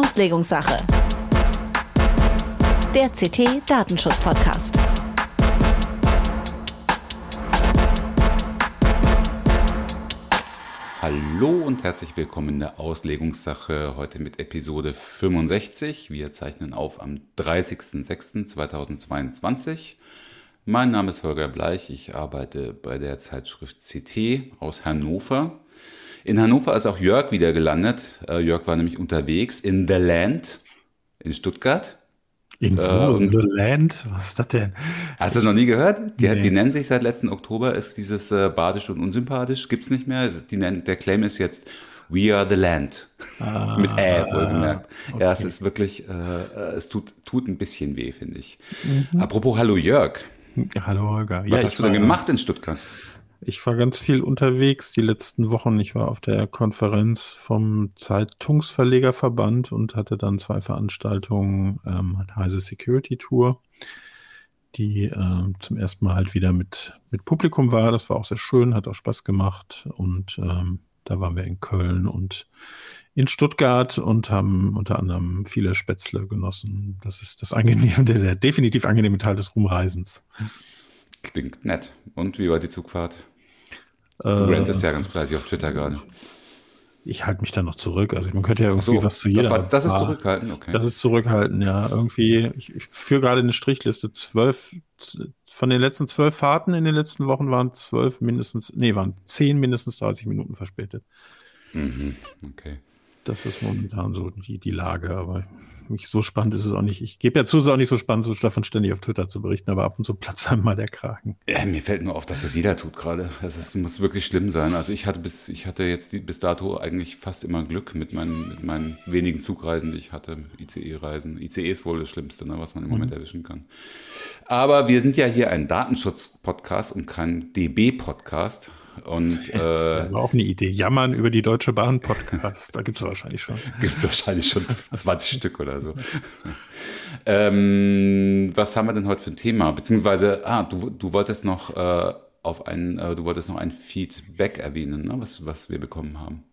Auslegungssache. Der CT Datenschutz Podcast. Hallo und herzlich willkommen in der Auslegungssache heute mit Episode 65. Wir zeichnen auf am 30.06.2022. Mein Name ist Holger Bleich, ich arbeite bei der Zeitschrift CT aus Hannover. In Hannover ist auch Jörg wieder gelandet. Äh, Jörg war nämlich unterwegs in The Land in Stuttgart. In äh, The Land? Was ist das denn? Hast du das noch nie gehört? Die, nee. die nennen sich seit letzten Oktober, ist dieses äh, badisch und unsympathisch, gibt's nicht mehr. Die nennen, der Claim ist jetzt We are the Land. Ah, Mit Ä, wohlgemerkt. Okay. Ja, es ist wirklich, äh, es tut, tut ein bisschen weh, finde ich. Mhm. Apropos Hallo Jörg. Hallo Holger. Was ja, hast du denn gemacht in Stuttgart? Ich war ganz viel unterwegs die letzten Wochen. Ich war auf der Konferenz vom Zeitungsverlegerverband und hatte dann zwei Veranstaltungen, ähm, Heise Security Tour, die äh, zum ersten Mal halt wieder mit, mit Publikum war. Das war auch sehr schön, hat auch Spaß gemacht. Und ähm, da waren wir in Köln und in Stuttgart und haben unter anderem viele Spätzle genossen. Das ist das angenehme, der, der definitiv angenehme Teil des Rumreisens. Klingt nett. Und wie war die Zugfahrt? Du äh, rentest ja ganz fleißig auf Twitter gerade. Ich halte mich da noch zurück. Also man könnte ja irgendwie so, was zu jeder. Das, war, das ist zurückhalten, okay. Das ist zurückhalten, ja. Irgendwie, ich, ich führe gerade eine Strichliste. Zwölf, von den letzten zwölf Fahrten in den letzten Wochen waren zwölf mindestens, nee, waren zehn mindestens 30 Minuten verspätet. Mhm, okay. Das ist momentan so die, die Lage, aber mich so spannend ist es auch nicht. Ich gebe ja zu, es ist auch nicht so spannend, so davon ständig auf Twitter zu berichten, aber ab und zu platzt einem mal der Kragen. Ja, mir fällt nur auf, dass das jeder tut gerade. Es muss wirklich schlimm sein. Also ich hatte bis, ich hatte jetzt die, bis dato eigentlich fast immer Glück mit meinen, mit meinen wenigen Zugreisen, die ich hatte, ICE-Reisen. ICE ist wohl das Schlimmste, ne, was man im Moment mhm. erwischen kann. Aber wir sind ja hier ein Datenschutz-Podcast und kein DB-Podcast. Und, äh, das wäre auch eine Idee. Jammern über die Deutsche Bahn Podcast. Da gibt es wahrscheinlich schon. Gibt es wahrscheinlich schon 20 Stück oder so. ähm, was haben wir denn heute für ein Thema? Beziehungsweise, ah, du, du wolltest noch äh, auf ein, äh, du wolltest noch ein Feedback erwähnen, ne? was, was wir bekommen haben.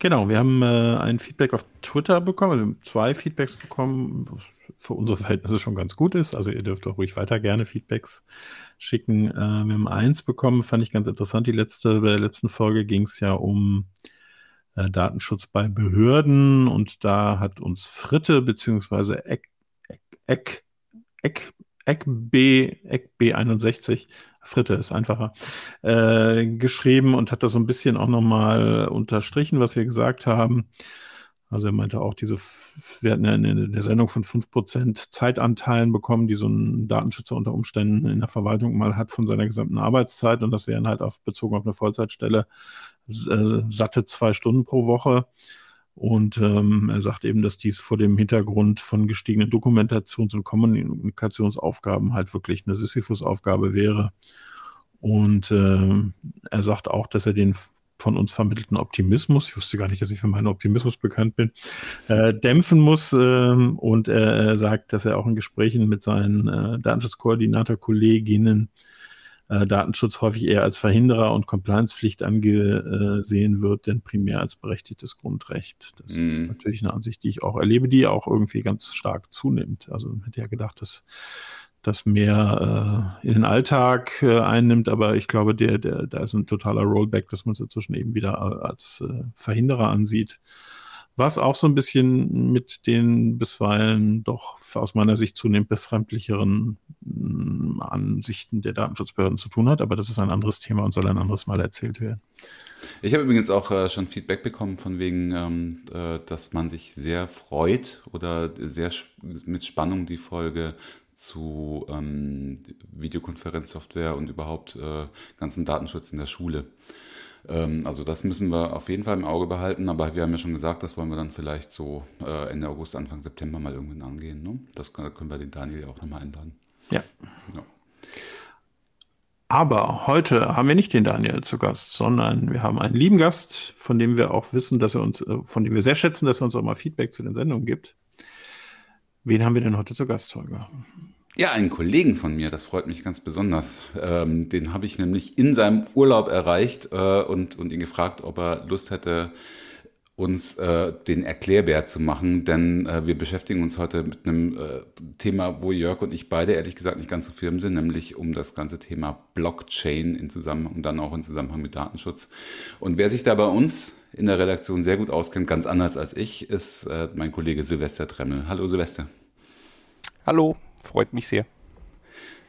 Genau, wir haben äh, ein Feedback auf Twitter bekommen, also zwei Feedbacks bekommen, was für unsere Verhältnisse schon ganz gut ist. Also ihr dürft auch ruhig weiter gerne Feedbacks schicken. Äh, wir haben eins bekommen, fand ich ganz interessant. Die letzte, bei der letzten Folge ging es ja um äh, Datenschutz bei Behörden und da hat uns Fritte beziehungsweise Eck, Eck, Eck, Eck, Eck B, Eck B61, Fritte ist einfacher, äh, geschrieben und hat das so ein bisschen auch nochmal unterstrichen, was wir gesagt haben. Also er meinte auch, diese, wir hatten ja in der Sendung von 5% Zeitanteilen bekommen, die so ein Datenschützer unter Umständen in der Verwaltung mal hat von seiner gesamten Arbeitszeit. Und das wären halt auf, bezogen auf eine Vollzeitstelle äh, satte zwei Stunden pro Woche. Und ähm, er sagt eben, dass dies vor dem Hintergrund von gestiegenen Dokumentations- und Kommunikationsaufgaben halt wirklich eine Sisyphus-Aufgabe wäre. Und äh, er sagt auch, dass er den von uns vermittelten Optimismus, ich wusste gar nicht, dass ich für meinen Optimismus bekannt bin, äh, dämpfen muss. Ähm, und er sagt, dass er auch in Gesprächen mit seinen äh, Datenschutzkoordinator-Kolleginnen äh, Datenschutz häufig eher als Verhinderer und Compliance-Pflicht angesehen wird, denn primär als berechtigtes Grundrecht. Das mm. ist natürlich eine Ansicht, die ich auch erlebe, die auch irgendwie ganz stark zunimmt. Also man hätte ja gedacht, dass das mehr äh, in den Alltag äh, einnimmt, aber ich glaube, der, der, da ist ein totaler Rollback, dass man es inzwischen eben wieder äh, als äh, Verhinderer ansieht. Was auch so ein bisschen mit den bisweilen doch aus meiner Sicht zunehmend befremdlicheren mm, Ansichten der Datenschutzbehörden zu tun hat, aber das ist ein anderes Thema und soll ein anderes Mal erzählt werden. Ich habe übrigens auch äh, schon Feedback bekommen von wegen, ähm, äh, dass man sich sehr freut oder sehr mit Spannung die Folge zu ähm, Videokonferenzsoftware und überhaupt äh, ganzen Datenschutz in der Schule. Ähm, also das müssen wir auf jeden Fall im Auge behalten, aber wir haben ja schon gesagt, das wollen wir dann vielleicht so äh, Ende August, Anfang September mal irgendwann angehen. Ne? Das können, können wir den Daniel auch nochmal einladen. Ja. ja. Aber heute haben wir nicht den Daniel zu Gast, sondern wir haben einen lieben Gast, von dem wir auch wissen, dass er uns, äh, von dem wir sehr schätzen, dass er uns auch mal Feedback zu den Sendungen gibt. Wen haben wir denn heute zu Gast, Holger? Ja, einen Kollegen von mir, das freut mich ganz besonders. Ähm, den habe ich nämlich in seinem Urlaub erreicht äh, und, und ihn gefragt, ob er Lust hätte, uns äh, den Erklärbär zu machen, denn äh, wir beschäftigen uns heute mit einem äh, Thema, wo Jörg und ich beide ehrlich gesagt nicht ganz so firm sind, nämlich um das ganze Thema Blockchain in Zusammenhang und dann auch in Zusammenhang mit Datenschutz. Und wer sich da bei uns in der Redaktion sehr gut auskennt, ganz anders als ich, ist äh, mein Kollege Silvester Tremmel. Hallo Silvester. Hallo, freut mich sehr.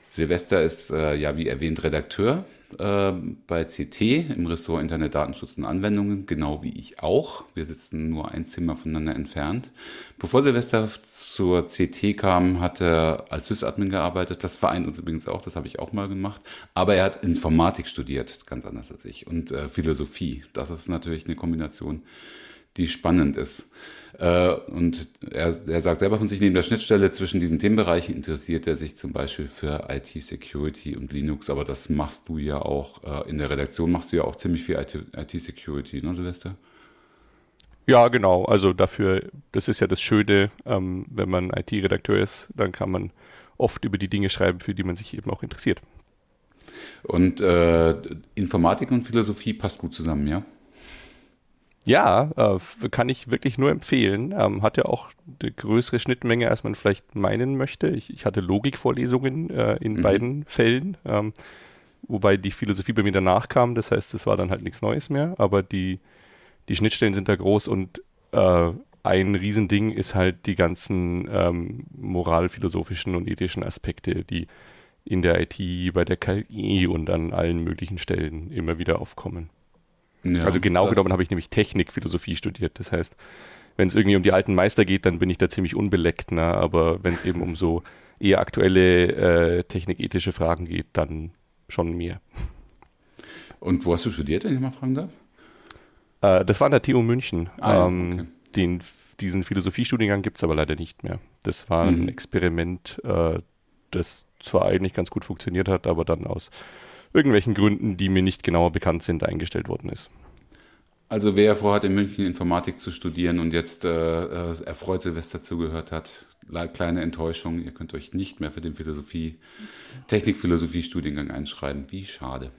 Silvester ist äh, ja wie erwähnt Redakteur äh, bei CT im Ressort Internet, Datenschutz und Anwendungen, genau wie ich auch. Wir sitzen nur ein Zimmer voneinander entfernt. Bevor Silvester zur CT kam, hat er als Sysadmin gearbeitet. Das vereint uns übrigens auch, das habe ich auch mal gemacht. Aber er hat Informatik studiert, ganz anders als ich, und äh, Philosophie. Das ist natürlich eine Kombination, die spannend ist. Äh, und er, er sagt selber von sich, neben der Schnittstelle zwischen diesen Themenbereichen interessiert er sich zum Beispiel für IT-Security und Linux, aber das machst du ja auch, äh, in der Redaktion machst du ja auch ziemlich viel IT-Security, ne Silvester? Ja, genau. Also dafür, das ist ja das Schöne, ähm, wenn man IT-Redakteur ist, dann kann man oft über die Dinge schreiben, für die man sich eben auch interessiert. Und äh, Informatik und Philosophie passt gut zusammen, ja? Ja, äh, kann ich wirklich nur empfehlen. Ähm, hat ja auch eine größere Schnittmenge, als man vielleicht meinen möchte. Ich, ich hatte Logikvorlesungen äh, in mhm. beiden Fällen, ähm, wobei die Philosophie bei mir danach kam. Das heißt, es war dann halt nichts Neues mehr. Aber die, die Schnittstellen sind da groß und äh, ein Riesending ist halt die ganzen ähm, moralphilosophischen und ethischen Aspekte, die in der IT, bei der KI und an allen möglichen Stellen immer wieder aufkommen. Ja, also genau genommen habe ich nämlich Technikphilosophie studiert. Das heißt, wenn es irgendwie um die alten Meister geht, dann bin ich da ziemlich unbeleckt. Ne? Aber wenn es eben um so eher aktuelle äh, technikethische Fragen geht, dann schon mehr. Und wo hast du studiert, wenn ich mal fragen darf? Äh, das war an der TU München. Ah, ähm, okay. den, diesen Philosophiestudiengang gibt es aber leider nicht mehr. Das war mhm. ein Experiment, äh, das zwar eigentlich ganz gut funktioniert hat, aber dann aus irgendwelchen Gründen, die mir nicht genauer bekannt sind, eingestellt worden ist. Also wer vorhat, in München Informatik zu studieren und jetzt äh, äh, erfreut Silvester zugehört hat, kleine Enttäuschung, ihr könnt euch nicht mehr für den Philosophie, Technik-Philosophie-Studiengang einschreiben. Wie schade.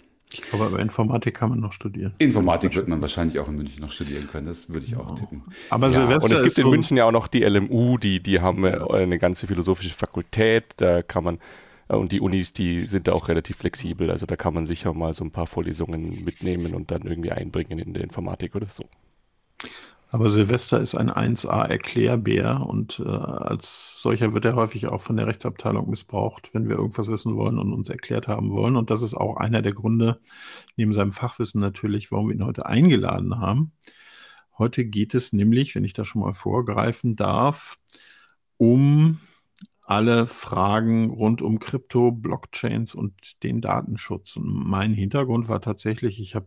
Aber Informatik kann man noch studieren. Informatik wird man wahrscheinlich auch in München noch studieren können, das würde ich auch tippen. Aber ja, Silvester und es gibt in so München ja auch noch die LMU, die, die haben äh, eine ganze philosophische Fakultät, da kann man und die Unis, die sind da auch relativ flexibel. Also da kann man sicher mal so ein paar Vorlesungen mitnehmen und dann irgendwie einbringen in der Informatik oder so. Aber Silvester ist ein 1A-Erklärbär und äh, als solcher wird er häufig auch von der Rechtsabteilung missbraucht, wenn wir irgendwas wissen wollen und uns erklärt haben wollen. Und das ist auch einer der Gründe, neben seinem Fachwissen natürlich, warum wir ihn heute eingeladen haben. Heute geht es nämlich, wenn ich da schon mal vorgreifen darf, um alle Fragen rund um Krypto, Blockchains und den Datenschutz. Und mein Hintergrund war tatsächlich, ich habe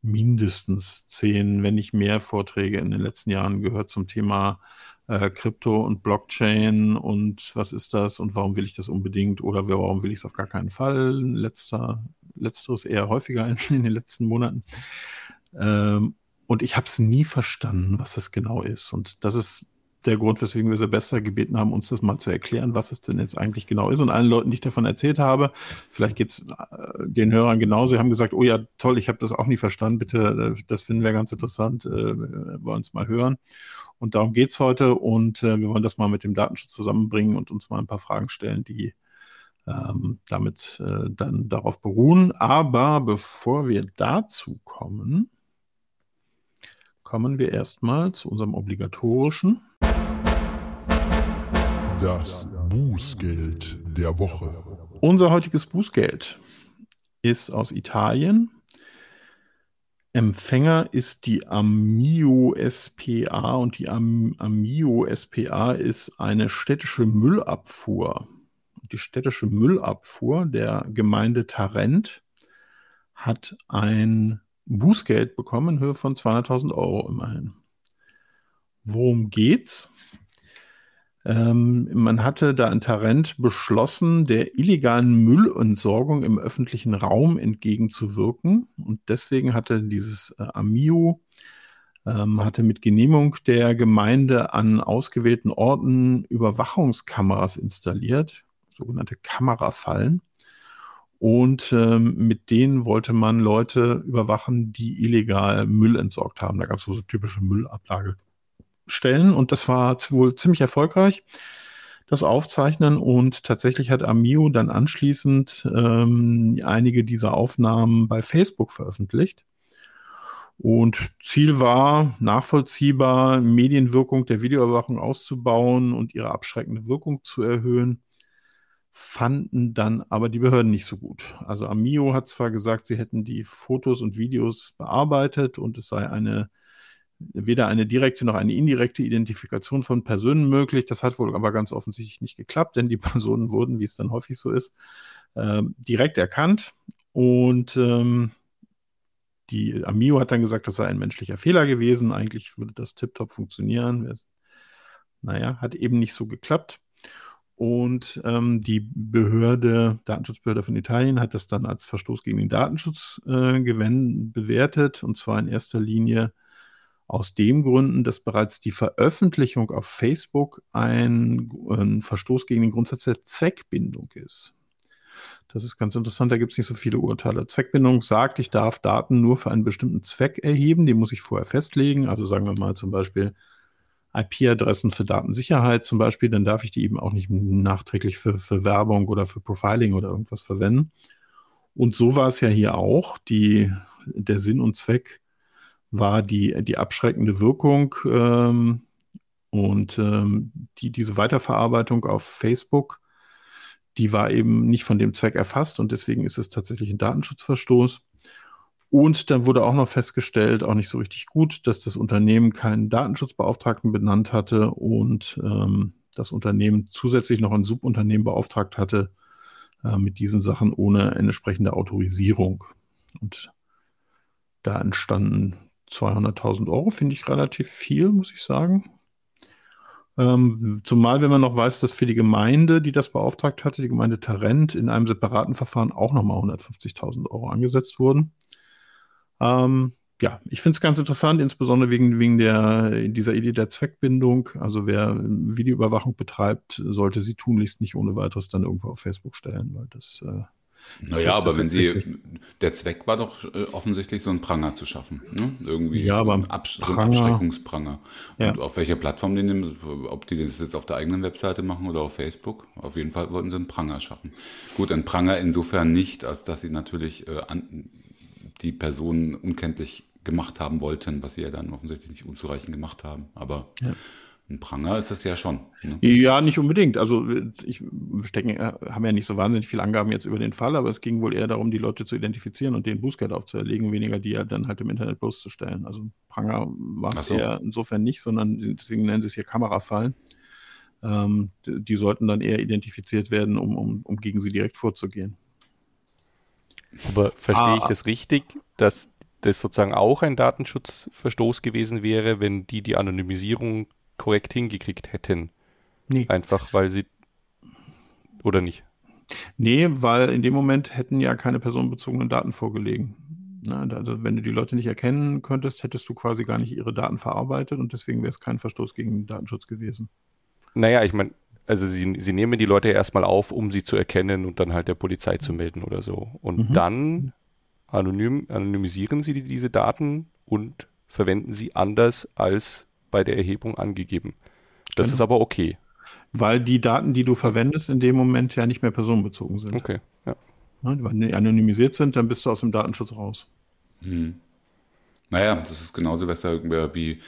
mindestens zehn, wenn nicht mehr Vorträge in den letzten Jahren gehört zum Thema äh, Krypto und Blockchain und was ist das und warum will ich das unbedingt oder warum will ich es auf gar keinen Fall. Letzter, letzteres eher häufiger in, in den letzten Monaten. Ähm, und ich habe es nie verstanden, was das genau ist. Und das ist der Grund, weswegen wir Silvester gebeten haben, uns das mal zu erklären, was es denn jetzt eigentlich genau ist. Und allen Leuten, die ich davon erzählt habe, vielleicht geht es äh, den Hörern genauso, die haben gesagt, oh ja, toll, ich habe das auch nie verstanden, bitte, äh, das finden wir ganz interessant, äh, wollen es mal hören. Und darum geht es heute und äh, wir wollen das mal mit dem Datenschutz zusammenbringen und uns mal ein paar Fragen stellen, die ähm, damit äh, dann darauf beruhen. Aber bevor wir dazu kommen, kommen wir erstmal zu unserem obligatorischen das Bußgeld der Woche. Unser heutiges Bußgeld ist aus Italien. Empfänger ist die Amio SPA und die Am Amio SPA ist eine städtische Müllabfuhr. Die städtische Müllabfuhr der Gemeinde Tarent hat ein Bußgeld bekommen in Höhe von 200.000 Euro immerhin. Worum geht's? Ähm, man hatte da in Tarent beschlossen, der illegalen Müllentsorgung im öffentlichen Raum entgegenzuwirken. Und deswegen hatte dieses äh, AMIO ähm, hatte mit Genehmigung der Gemeinde an ausgewählten Orten Überwachungskameras installiert, sogenannte Kamerafallen. Und ähm, mit denen wollte man Leute überwachen, die illegal Müll entsorgt haben. Da gab es so typische Müllablagestellen und das war wohl ziemlich erfolgreich, das Aufzeichnen. Und tatsächlich hat Amio dann anschließend ähm, einige dieser Aufnahmen bei Facebook veröffentlicht. Und Ziel war, nachvollziehbar Medienwirkung der Videoüberwachung auszubauen und ihre abschreckende Wirkung zu erhöhen fanden dann aber die Behörden nicht so gut. Also Amio hat zwar gesagt, sie hätten die Fotos und Videos bearbeitet und es sei eine weder eine direkte noch eine indirekte Identifikation von Personen möglich. Das hat wohl aber ganz offensichtlich nicht geklappt, denn die Personen wurden, wie es dann häufig so ist, äh, direkt erkannt. Und ähm, die Amio hat dann gesagt, das sei ein menschlicher Fehler gewesen. Eigentlich würde das tiptop funktionieren. Naja, hat eben nicht so geklappt. Und ähm, die Behörde, Datenschutzbehörde von Italien, hat das dann als Verstoß gegen den Datenschutz äh, bewertet. Und zwar in erster Linie aus dem Gründen, dass bereits die Veröffentlichung auf Facebook ein, ein Verstoß gegen den Grundsatz der Zweckbindung ist. Das ist ganz interessant, da gibt es nicht so viele Urteile. Zweckbindung sagt, ich darf Daten nur für einen bestimmten Zweck erheben, die muss ich vorher festlegen. Also sagen wir mal zum Beispiel, IP-Adressen für Datensicherheit zum Beispiel, dann darf ich die eben auch nicht nachträglich für, für Werbung oder für Profiling oder irgendwas verwenden. Und so war es ja hier auch. Die, der Sinn und Zweck war die, die abschreckende Wirkung ähm, und ähm, die, diese Weiterverarbeitung auf Facebook, die war eben nicht von dem Zweck erfasst und deswegen ist es tatsächlich ein Datenschutzverstoß. Und dann wurde auch noch festgestellt, auch nicht so richtig gut, dass das Unternehmen keinen Datenschutzbeauftragten benannt hatte und ähm, das Unternehmen zusätzlich noch ein Subunternehmen beauftragt hatte äh, mit diesen Sachen ohne entsprechende Autorisierung. Und da entstanden 200.000 Euro, finde ich relativ viel, muss ich sagen. Ähm, zumal, wenn man noch weiß, dass für die Gemeinde, die das beauftragt hatte, die Gemeinde Tarent, in einem separaten Verfahren auch nochmal 150.000 Euro angesetzt wurden. Ähm, ja, ich finde es ganz interessant, insbesondere wegen, wegen der, dieser Idee der Zweckbindung. Also wer Videoüberwachung betreibt, sollte sie tunlichst nicht ohne weiteres dann irgendwo auf Facebook stellen, weil das äh, naja, aber wenn sie, der Zweck war doch äh, offensichtlich so einen Pranger zu schaffen, ne? irgendwie ja, aber so, ein Absch so ein Abschreckungspranger. Ja. Und auf welcher Plattform die nehmen, ob die das jetzt auf der eigenen Webseite machen oder auf Facebook, auf jeden Fall wollten sie einen Pranger schaffen. Gut, ein Pranger insofern nicht, als dass sie natürlich äh, an, die Personen unkenntlich gemacht haben wollten, was sie ja dann offensichtlich nicht unzureichend gemacht haben. Aber ja. Ein Pranger ist es ja schon. Ne? Ja, nicht unbedingt. Also ich stecken, äh, haben ja nicht so wahnsinnig viele Angaben jetzt über den Fall, aber es ging wohl eher darum, die Leute zu identifizieren und den Bußgeld aufzuerlegen, weniger die ja dann halt im Internet bloßzustellen. Also Pranger war es so. eher insofern nicht, sondern deswegen nennen sie es hier Kamerafallen. Ähm, die sollten dann eher identifiziert werden, um, um, um gegen sie direkt vorzugehen. Aber verstehe ah. ich das richtig, dass das sozusagen auch ein Datenschutzverstoß gewesen wäre, wenn die die Anonymisierung korrekt hingekriegt hätten? Nee. Einfach weil sie. Oder nicht? Nee, weil in dem Moment hätten ja keine personenbezogenen Daten vorgelegen. Also wenn du die Leute nicht erkennen könntest, hättest du quasi gar nicht ihre Daten verarbeitet und deswegen wäre es kein Verstoß gegen den Datenschutz gewesen. Naja, ich meine, also sie, sie nehmen die Leute erstmal auf, um sie zu erkennen und dann halt der Polizei zu melden oder so. Und mhm. dann anonym, anonymisieren sie diese Daten und verwenden sie anders als bei der Erhebung angegeben. Das genau. ist aber okay. Weil die Daten, die du verwendest, in dem Moment ja nicht mehr personenbezogen sind. Okay, ja. Wenn die anonymisiert sind, dann bist du aus dem Datenschutz raus. Hm. Naja, das ist genauso besser wie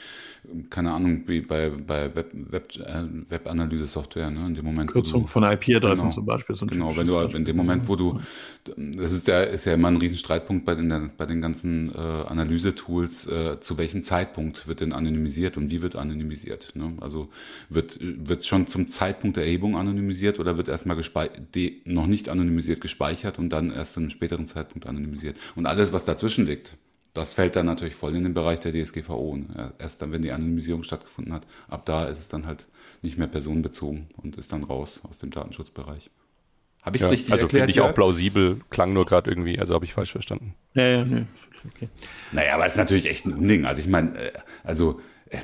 keine Ahnung, wie bei, bei Web, Web, äh, Webanalyse-Software, ne? In dem Moment. Kürzung du, von IP-Adressen genau, zum Beispiel. So genau, wenn du Beispiel. in dem Moment, wo du, das ist ja, ist ja immer ein Riesenstreitpunkt bei den, bei den ganzen äh, Analyse-Tools, äh, zu welchem Zeitpunkt wird denn anonymisiert und wie wird anonymisiert? Ne? Also wird, wird schon zum Zeitpunkt der Erhebung anonymisiert oder wird erstmal noch nicht anonymisiert gespeichert und dann erst zu einem späteren Zeitpunkt anonymisiert? Und alles, was dazwischen liegt, das fällt dann natürlich voll in den Bereich der DSGVO. Ne? Erst dann, wenn die Anonymisierung stattgefunden hat, ab da ist es dann halt nicht mehr personenbezogen und ist dann raus aus dem Datenschutzbereich. Habe ich es ja, richtig also erklärt? Also finde ich auch plausibel, klang nur gerade irgendwie, also habe ich falsch verstanden. Ja, ja, nee. Okay. Naja, aber es ist natürlich echt ein Unding. Also ich meine, äh, also äh,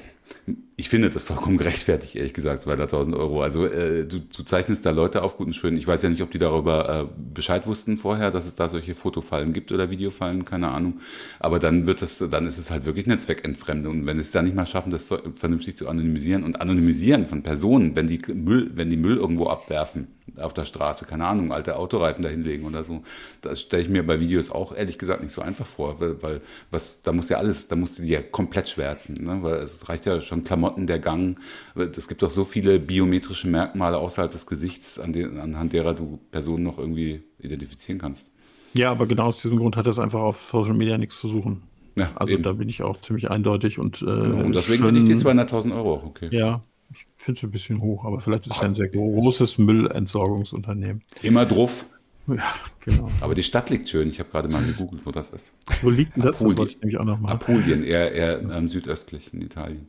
ich finde das vollkommen gerechtfertigt, ehrlich gesagt, 200.000 Euro. Also äh, du, du zeichnest da Leute auf, gut und schön. Ich weiß ja nicht, ob die darüber äh, Bescheid wussten vorher, dass es da solche Fotofallen gibt oder Videofallen, keine Ahnung. Aber dann wird es, dann ist es halt wirklich eine Zweckentfremdung. Und wenn es da nicht mal schaffen, das vernünftig zu anonymisieren und anonymisieren von Personen, wenn die Müll, wenn die Müll irgendwo abwerfen auf der Straße, keine Ahnung, alte Autoreifen dahinlegen oder so. Das stelle ich mir bei Videos auch ehrlich gesagt nicht so einfach vor, weil, weil was, da muss ja alles, da musst du ja komplett schwärzen, ne? weil es reicht ja schon Klamotten, der Gang. Es gibt doch so viele biometrische Merkmale außerhalb des Gesichts, an den, anhand derer du Personen noch irgendwie identifizieren kannst. Ja, aber genau aus diesem Grund hat das einfach auf Social Media nichts zu suchen. Ja, also eben. da bin ich auch ziemlich eindeutig und, äh, genau, und deswegen finde ich die 200.000 Euro auch okay. Ja, ich finde es ein bisschen hoch, aber vielleicht ist es ein sehr großes Müllentsorgungsunternehmen. Immer drauf. Ja, genau. Aber die Stadt liegt schön. Ich habe gerade mal gegoogelt, wo das ist. Wo liegt denn das? Apulien. Das wollte ich nämlich auch noch mal. Apulien, eher, eher ähm, südöstlich in Italien.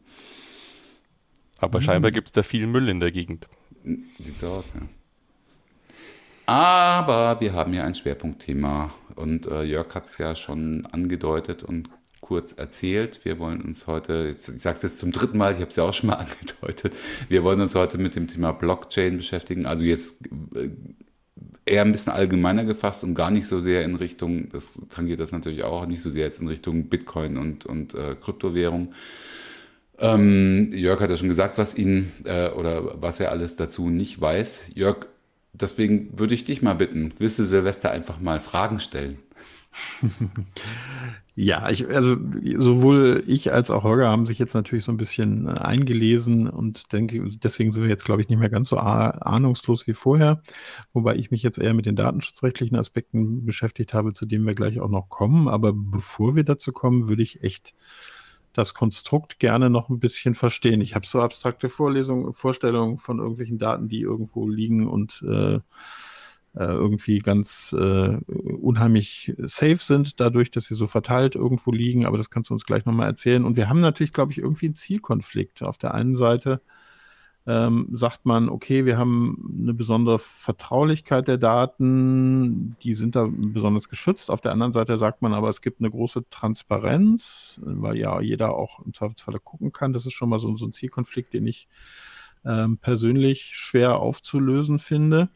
Aber mhm. scheinbar gibt es da viel Müll in der Gegend. Sieht so aus, ja. Aber wir haben ja ein Schwerpunktthema und äh, Jörg hat es ja schon angedeutet und kurz erzählt. Wir wollen uns heute, ich sage es jetzt zum dritten Mal, ich habe es ja auch schon mal angedeutet, wir wollen uns heute mit dem Thema Blockchain beschäftigen. Also jetzt äh, eher ein bisschen allgemeiner gefasst und gar nicht so sehr in Richtung, das tangiert das natürlich auch, nicht so sehr jetzt in Richtung Bitcoin und, und äh, Kryptowährung. Ähm, Jörg hat ja schon gesagt, was ihn äh, oder was er alles dazu nicht weiß. Jörg, deswegen würde ich dich mal bitten, willst du Silvester einfach mal Fragen stellen? Ja, ich, also sowohl ich als auch Holger haben sich jetzt natürlich so ein bisschen äh, eingelesen und denke, deswegen sind wir jetzt, glaube ich, nicht mehr ganz so ahnungslos wie vorher. Wobei ich mich jetzt eher mit den datenschutzrechtlichen Aspekten beschäftigt habe, zu denen wir gleich auch noch kommen. Aber bevor wir dazu kommen, würde ich echt das Konstrukt gerne noch ein bisschen verstehen. Ich habe so abstrakte Vorlesungen, Vorstellungen von irgendwelchen Daten, die irgendwo liegen und äh, äh, irgendwie ganz äh, unheimlich safe sind, dadurch, dass sie so verteilt irgendwo liegen. Aber das kannst du uns gleich nochmal erzählen. Und wir haben natürlich, glaube ich, irgendwie einen Zielkonflikt. Auf der einen Seite ähm, sagt man, okay, wir haben eine besondere Vertraulichkeit der Daten, die sind da besonders geschützt. Auf der anderen Seite sagt man aber, es gibt eine große Transparenz, weil ja jeder auch im Zweifelsfall gucken kann. Das ist schon mal so, so ein Zielkonflikt, den ich ähm, persönlich schwer aufzulösen finde.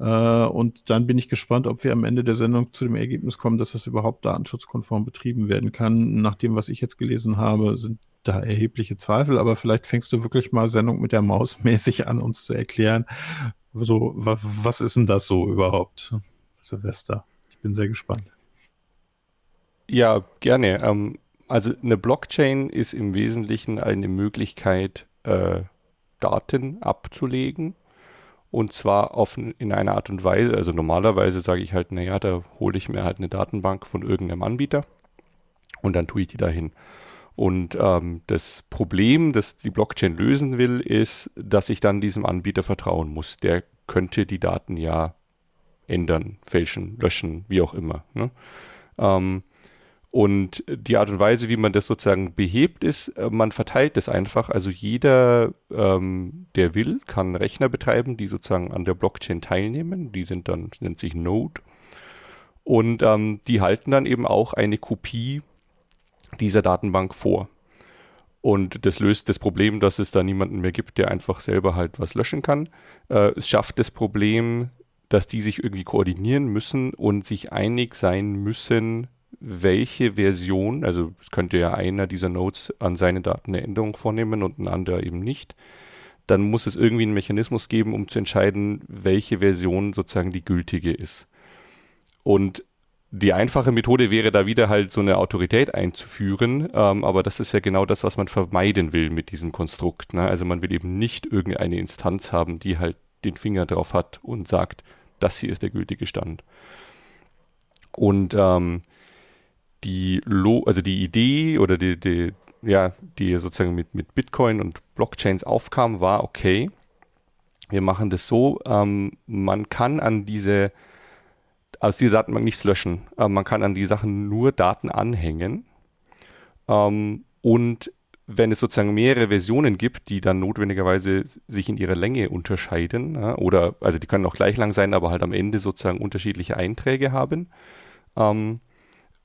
Äh, und dann bin ich gespannt, ob wir am Ende der Sendung zu dem Ergebnis kommen, dass das überhaupt datenschutzkonform betrieben werden kann. Nach dem, was ich jetzt gelesen habe, sind da erhebliche Zweifel, aber vielleicht fängst du wirklich mal Sendung mit der Maus mäßig an, uns zu erklären. So, was, was ist denn das so überhaupt, Silvester? Ich bin sehr gespannt. Ja, gerne. Ähm, also eine Blockchain ist im Wesentlichen eine Möglichkeit, äh, Daten abzulegen und zwar auf, in einer Art und Weise, also normalerweise sage ich halt, naja, da hole ich mir halt eine Datenbank von irgendeinem Anbieter und dann tue ich die dahin. Und ähm, das Problem, das die Blockchain lösen will, ist, dass ich dann diesem Anbieter vertrauen muss. Der könnte die Daten ja ändern, fälschen, löschen, wie auch immer. Ne? Ähm, und die Art und Weise, wie man das sozusagen behebt, ist, äh, man verteilt das einfach. Also jeder, ähm, der will, kann Rechner betreiben, die sozusagen an der Blockchain teilnehmen. Die sind dann, nennt sich Node. Und ähm, die halten dann eben auch eine Kopie dieser Datenbank vor. Und das löst das Problem, dass es da niemanden mehr gibt, der einfach selber halt was löschen kann. Äh, es schafft das Problem, dass die sich irgendwie koordinieren müssen und sich einig sein müssen, welche Version, also es könnte ja einer dieser Nodes an seinen Daten eine Änderung vornehmen und ein anderer eben nicht, dann muss es irgendwie einen Mechanismus geben, um zu entscheiden, welche Version sozusagen die gültige ist. Und die einfache Methode wäre da wieder halt so eine Autorität einzuführen, ähm, aber das ist ja genau das, was man vermeiden will mit diesem Konstrukt. Ne? Also man will eben nicht irgendeine Instanz haben, die halt den Finger drauf hat und sagt, das hier ist der gültige Stand. Und ähm, die Lo also die Idee oder die, die, ja, die sozusagen mit, mit Bitcoin und Blockchains aufkam, war okay. Wir machen das so, ähm, man kann an diese, aus dieser Datenbank nichts löschen. Äh, man kann an die Sachen nur Daten anhängen. Ähm, und wenn es sozusagen mehrere Versionen gibt, die dann notwendigerweise sich in ihrer Länge unterscheiden, ja, oder also die können auch gleich lang sein, aber halt am Ende sozusagen unterschiedliche Einträge haben, ähm,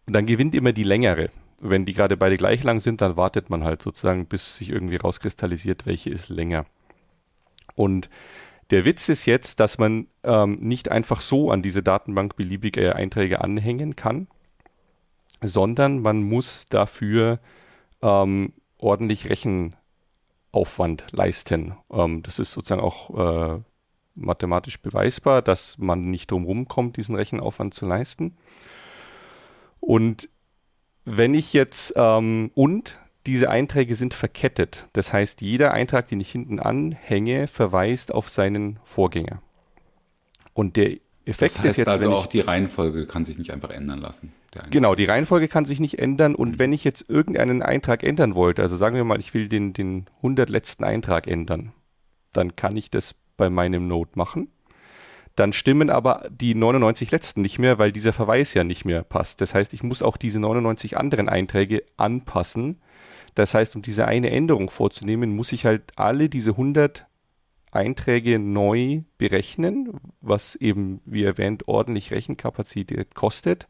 dann gewinnt immer die längere. wenn die gerade beide gleich lang sind, dann wartet man halt sozusagen, bis sich irgendwie rauskristallisiert, welche ist länger. Und der Witz ist jetzt, dass man ähm, nicht einfach so an diese Datenbank beliebige Einträge anhängen kann, sondern man muss dafür ähm, ordentlich Rechenaufwand leisten. Ähm, das ist sozusagen auch äh, mathematisch beweisbar, dass man nicht drum kommt, diesen Rechenaufwand zu leisten. Und wenn ich jetzt ähm, und diese Einträge sind verkettet. Das heißt, jeder Eintrag, den ich hinten anhänge, verweist auf seinen Vorgänger. Und der Effekt das heißt ist jetzt, also auch die Reihenfolge kann sich nicht einfach ändern lassen. Genau, die Reihenfolge kann sich nicht ändern und mhm. wenn ich jetzt irgendeinen Eintrag ändern wollte, also sagen wir mal, ich will den, den 100 letzten Eintrag ändern, dann kann ich das bei meinem Node machen. Dann stimmen aber die 99 letzten nicht mehr, weil dieser Verweis ja nicht mehr passt. Das heißt, ich muss auch diese 99 anderen Einträge anpassen, das heißt, um diese eine Änderung vorzunehmen, muss ich halt alle diese 100 Einträge neu berechnen, was eben, wie erwähnt, ordentlich Rechenkapazität kostet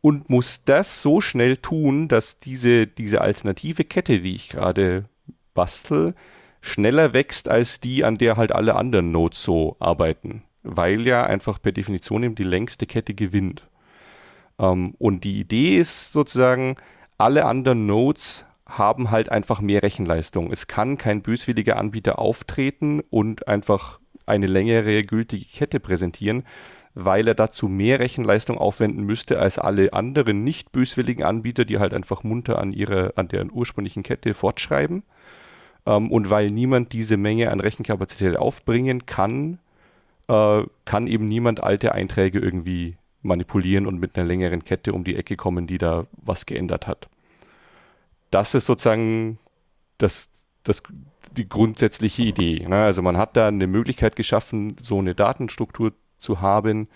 und muss das so schnell tun, dass diese, diese alternative Kette, die ich gerade bastel, schneller wächst als die, an der halt alle anderen Nodes so arbeiten, weil ja einfach per Definition eben die längste Kette gewinnt. Ähm, und die Idee ist sozusagen, alle anderen Nodes haben halt einfach mehr Rechenleistung. Es kann kein böswilliger Anbieter auftreten und einfach eine längere gültige Kette präsentieren, weil er dazu mehr Rechenleistung aufwenden müsste als alle anderen nicht böswilligen Anbieter, die halt einfach munter an ihrer, an deren ursprünglichen Kette fortschreiben. Ähm, und weil niemand diese Menge an Rechenkapazität aufbringen kann, äh, kann eben niemand alte Einträge irgendwie manipulieren und mit einer längeren Kette um die Ecke kommen, die da was geändert hat das ist sozusagen das, das, die grundsätzliche Idee. Ne? Also man hat da eine Möglichkeit geschaffen, so eine Datenstruktur zu haben,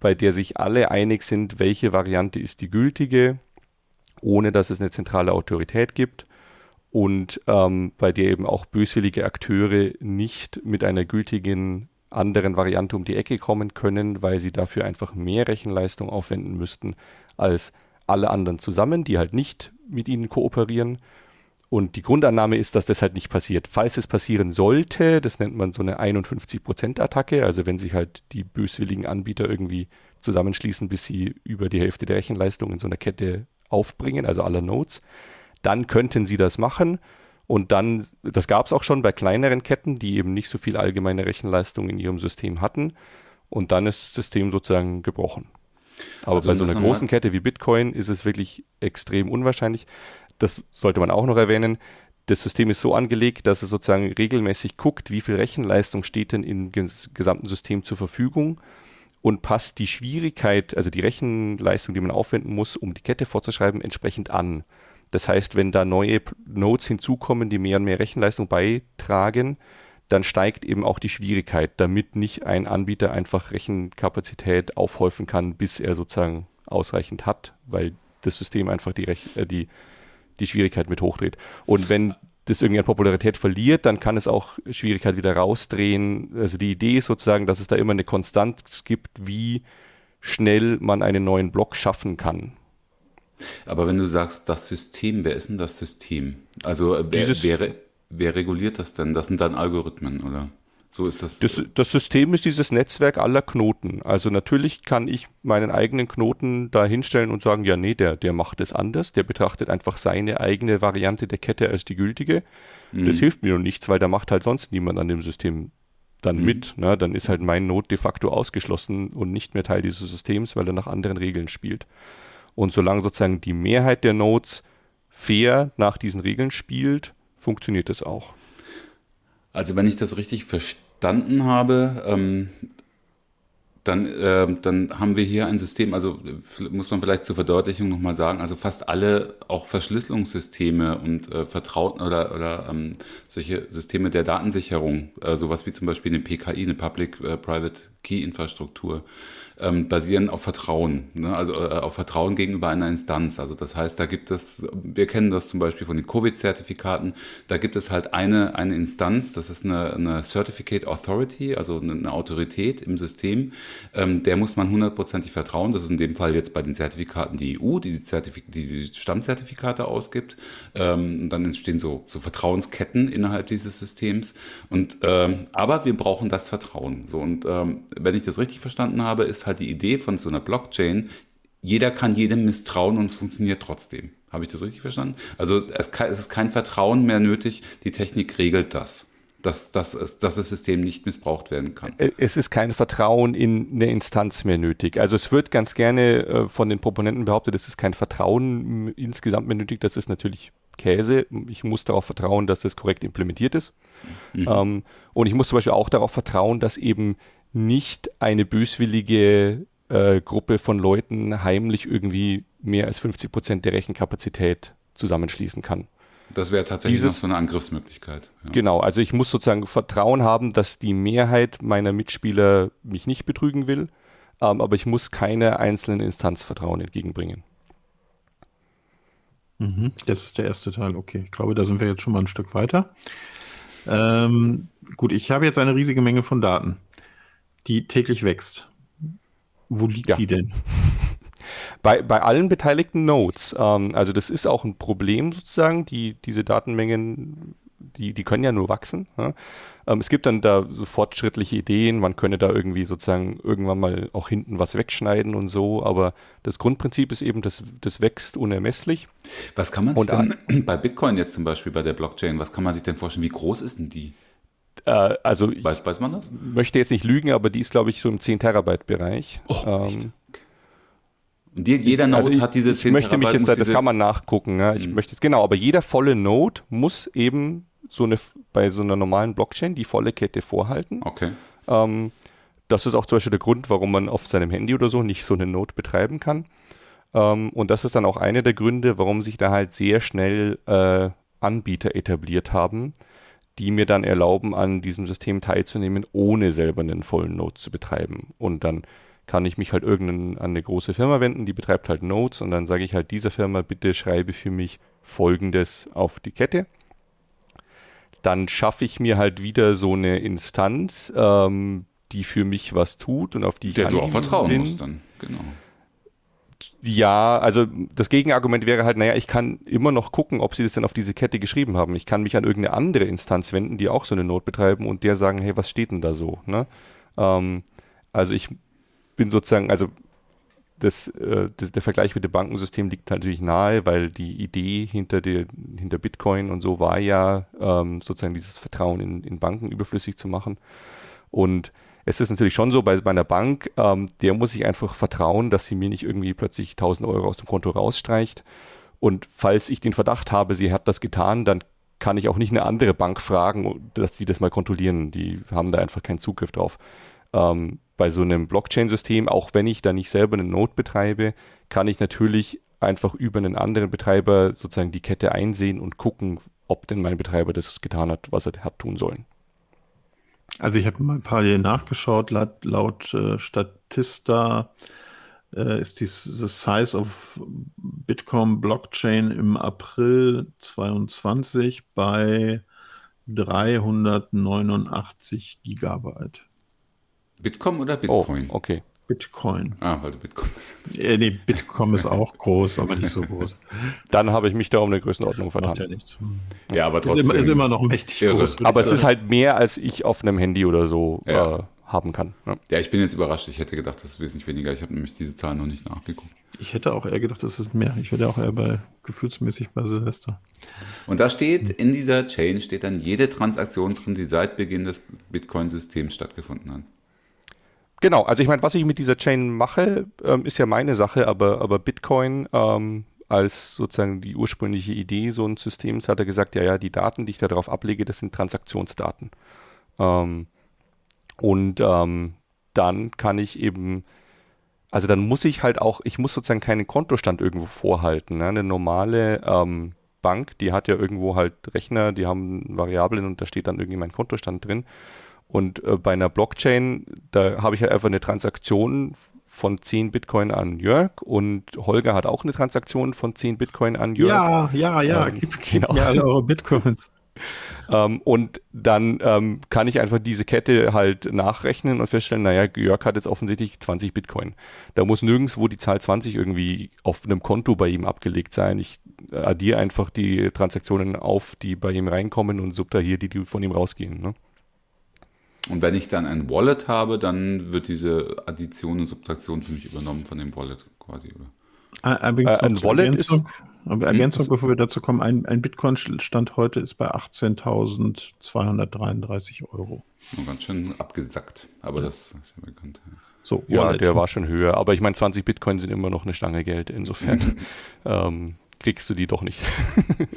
bei der sich alle einig sind, welche Variante ist die gültige, ohne dass es eine zentrale Autorität gibt und ähm, bei der eben auch böswillige Akteure nicht mit einer gültigen anderen Variante um die Ecke kommen können, weil sie dafür einfach mehr Rechenleistung aufwenden müssten als alle anderen zusammen, die halt nicht mit ihnen kooperieren. Und die Grundannahme ist, dass das halt nicht passiert. Falls es passieren sollte, das nennt man so eine 51%-Attacke, also wenn sich halt die böswilligen Anbieter irgendwie zusammenschließen, bis sie über die Hälfte der Rechenleistung in so einer Kette aufbringen, also aller Nodes, dann könnten sie das machen. Und dann, das gab es auch schon bei kleineren Ketten, die eben nicht so viel allgemeine Rechenleistung in ihrem System hatten. Und dann ist das System sozusagen gebrochen. Aber also bei so einer großen Kette wie Bitcoin ist es wirklich extrem unwahrscheinlich. Das sollte man auch noch erwähnen. Das System ist so angelegt, dass es sozusagen regelmäßig guckt, wie viel Rechenleistung steht denn im gesamten System zur Verfügung und passt die Schwierigkeit, also die Rechenleistung, die man aufwenden muss, um die Kette vorzuschreiben, entsprechend an. Das heißt, wenn da neue Nodes hinzukommen, die mehr und mehr Rechenleistung beitragen, dann steigt eben auch die Schwierigkeit, damit nicht ein Anbieter einfach Rechenkapazität aufhäufen kann, bis er sozusagen ausreichend hat, weil das System einfach die, Rech äh, die, die Schwierigkeit mit hochdreht. Und wenn das irgendwie an Popularität verliert, dann kann es auch Schwierigkeit wieder rausdrehen. Also die Idee ist sozusagen, dass es da immer eine Konstanz gibt, wie schnell man einen neuen Block schaffen kann. Aber wenn du sagst, das System, wer ist denn das System? Also wer, Dieses, wäre, wer reguliert das denn? Das sind dann Algorithmen, oder? So ist das. das. Das System ist dieses Netzwerk aller Knoten. Also natürlich kann ich meinen eigenen Knoten da hinstellen und sagen, ja, nee, der, der macht es anders. Der betrachtet einfach seine eigene Variante der Kette als die gültige. Mhm. Das hilft mir noch nichts, weil da macht halt sonst niemand an dem System dann mhm. mit. Ne? Dann ist halt mein Node de facto ausgeschlossen und nicht mehr Teil dieses Systems, weil er nach anderen Regeln spielt. Und solange sozusagen die Mehrheit der Nodes fair nach diesen Regeln spielt, funktioniert es auch. Also wenn ich das richtig verstanden habe, ähm, dann, äh, dann haben wir hier ein System, also muss man vielleicht zur Verdeutlichung nochmal sagen, also fast alle auch Verschlüsselungssysteme und äh, Vertrauten oder, oder ähm, solche Systeme der Datensicherung, äh, sowas wie zum Beispiel eine PKI, eine Public-Private äh, ähm, basieren auf Vertrauen, ne? also äh, auf Vertrauen gegenüber einer Instanz. Also das heißt, da gibt es, wir kennen das zum Beispiel von den Covid-Zertifikaten, da gibt es halt eine, eine Instanz, das ist eine, eine Certificate Authority, also eine, Autorität im System, ähm, der muss man hundertprozentig vertrauen. Das ist in dem Fall jetzt bei den Zertifikaten die EU, die die, Zertifik die, die Stammzertifikate ausgibt. Ähm, und dann entstehen so, so Vertrauensketten innerhalb dieses Systems. Und ähm, aber wir brauchen das Vertrauen. So und ähm, wenn ich das richtig verstanden habe, ist halt die Idee von so einer Blockchain, jeder kann jedem misstrauen und es funktioniert trotzdem. Habe ich das richtig verstanden? Also es ist kein Vertrauen mehr nötig, die Technik regelt das. Dass, dass, dass das System nicht missbraucht werden kann. Es ist kein Vertrauen in eine Instanz mehr nötig. Also es wird ganz gerne äh, von den Proponenten behauptet, es ist kein Vertrauen insgesamt mehr nötig. Das ist natürlich Käse. Ich muss darauf vertrauen, dass das korrekt implementiert ist. Mhm. Ähm, und ich muss zum Beispiel auch darauf vertrauen, dass eben nicht eine böswillige äh, Gruppe von Leuten heimlich irgendwie mehr als 50 Prozent der Rechenkapazität zusammenschließen kann. Das wäre tatsächlich Dieses, so eine Angriffsmöglichkeit. Ja. Genau, also ich muss sozusagen Vertrauen haben, dass die Mehrheit meiner Mitspieler mich nicht betrügen will, ähm, aber ich muss keiner einzelnen Instanz Vertrauen entgegenbringen. Mhm, das ist der erste Teil, okay. Ich glaube, da sind wir jetzt schon mal ein Stück weiter. Ähm, gut, ich habe jetzt eine riesige Menge von Daten, die täglich wächst. Wo liegt ja. die denn? Bei, bei allen beteiligten Nodes. Ähm, also das ist auch ein Problem sozusagen. Die, diese Datenmengen, die, die können ja nur wachsen. Ja? Ähm, es gibt dann da so fortschrittliche Ideen. Man könne da irgendwie sozusagen irgendwann mal auch hinten was wegschneiden und so. Aber das Grundprinzip ist eben, das, das wächst unermesslich. Was kann man sich und denn bei Bitcoin jetzt zum Beispiel, bei der Blockchain, was kann man sich denn vorstellen? Wie groß ist denn die? Äh, also weiß, weiß man das? möchte jetzt nicht lügen, aber die ist, glaube ich, so im 10 Terabyte Bereich. Oh, ähm, und jeder Node also ich, hat diese 10 ich möchte mich jetzt, das kann man nachgucken. Ja. Ich mhm. möchte jetzt, genau, aber jeder volle Node muss eben so eine, bei so einer normalen Blockchain die volle Kette vorhalten. Okay. Ähm, das ist auch zum Beispiel der Grund, warum man auf seinem Handy oder so nicht so eine Node betreiben kann. Ähm, und das ist dann auch einer der Gründe, warum sich da halt sehr schnell äh, Anbieter etabliert haben, die mir dann erlauben, an diesem System teilzunehmen, ohne selber einen vollen Node zu betreiben. Und dann kann ich mich halt irgendeine an eine große Firma wenden, die betreibt halt Nodes und dann sage ich halt dieser Firma, bitte schreibe für mich folgendes auf die Kette. Dann schaffe ich mir halt wieder so eine Instanz, ähm, die für mich was tut und auf die ich Der du auch vertrauen bin. musst dann, genau. Ja, also das Gegenargument wäre halt, naja, ich kann immer noch gucken, ob sie das denn auf diese Kette geschrieben haben. Ich kann mich an irgendeine andere Instanz wenden, die auch so eine Not betreiben und der sagen, hey, was steht denn da so? Ne? Ähm, also ich bin sozusagen, also das, äh, das, der Vergleich mit dem Bankensystem liegt natürlich nahe, weil die Idee hinter, der, hinter Bitcoin und so war ja ähm, sozusagen dieses Vertrauen in, in Banken überflüssig zu machen. Und es ist natürlich schon so bei meiner Bank, ähm, der muss ich einfach vertrauen, dass sie mir nicht irgendwie plötzlich 1000 Euro aus dem Konto rausstreicht. Und falls ich den Verdacht habe, sie hat das getan, dann kann ich auch nicht eine andere Bank fragen, dass sie das mal kontrollieren. Die haben da einfach keinen Zugriff drauf. Ähm, bei so einem Blockchain-System, auch wenn ich da nicht selber eine Node betreibe, kann ich natürlich einfach über einen anderen Betreiber sozusagen die Kette einsehen und gucken, ob denn mein Betreiber das getan hat, was er hat tun sollen. Also ich habe mal ein paar hier nachgeschaut, laut, laut äh, Statista äh, ist die the Size of Bitcoin Blockchain im April 22 bei 389 Gigabyte. Bitcoin oder Bitcoin? Oh, okay. Bitcoin. Ah, weil du Bitcoin bist. Ja, nee, Bitcoin ist auch groß, aber nicht so groß. Dann habe ich mich da um eine Größenordnung vertan. Ja, nichts. ja, aber trotzdem. Ist immer, ist immer noch mächtig irre. groß. Aber es ist halt mehr, als ich auf einem Handy oder so ja. äh, haben kann. Ja. ja. ich bin jetzt überrascht. Ich hätte gedacht, das ist wesentlich weniger. Ich habe nämlich diese Zahlen noch nicht nachgeguckt. Ich hätte auch eher gedacht, das ist mehr. Ich würde auch eher bei gefühlsmäßig bei Silvester. Und da steht, in dieser Chain steht dann jede Transaktion drin, die seit Beginn des Bitcoin-Systems stattgefunden hat. Genau, also ich meine, was ich mit dieser Chain mache, ähm, ist ja meine Sache, aber, aber Bitcoin ähm, als sozusagen die ursprüngliche Idee so ein Systems hat er gesagt, ja, ja, die Daten, die ich da drauf ablege, das sind Transaktionsdaten. Ähm, und ähm, dann kann ich eben, also dann muss ich halt auch, ich muss sozusagen keinen Kontostand irgendwo vorhalten. Ne? Eine normale ähm, Bank, die hat ja irgendwo halt Rechner, die haben Variablen und da steht dann irgendwie mein Kontostand drin. Und äh, bei einer Blockchain, da habe ich halt einfach eine Transaktion von 10 Bitcoin an Jörg und Holger hat auch eine Transaktion von 10 Bitcoin an Jörg. Ja, ja, ja, ähm, gib, gib genau. mir alle eure Bitcoins. ähm, und dann ähm, kann ich einfach diese Kette halt nachrechnen und feststellen, naja, Jörg hat jetzt offensichtlich 20 Bitcoin. Da muss nirgendwo die Zahl 20 irgendwie auf einem Konto bei ihm abgelegt sein. Ich addiere einfach die Transaktionen auf, die bei ihm reinkommen und subtrahiere die, die von ihm rausgehen. Ne? Und wenn ich dann ein Wallet habe, dann wird diese Addition und Subtraktion für mich übernommen von dem Wallet quasi, oder? Übrigens äh, ein Wallet Ergänzung, ist. Ergänzung, hm, bevor wir dazu kommen, ein, ein Bitcoin-Stand heute ist bei 18.233 Euro. Oh, ganz schön abgesackt, aber das ist ja bekannt. So, ja, der war schon höher, aber ich meine, 20 Bitcoin sind immer noch eine Stange Geld, insofern ähm, kriegst du die doch nicht.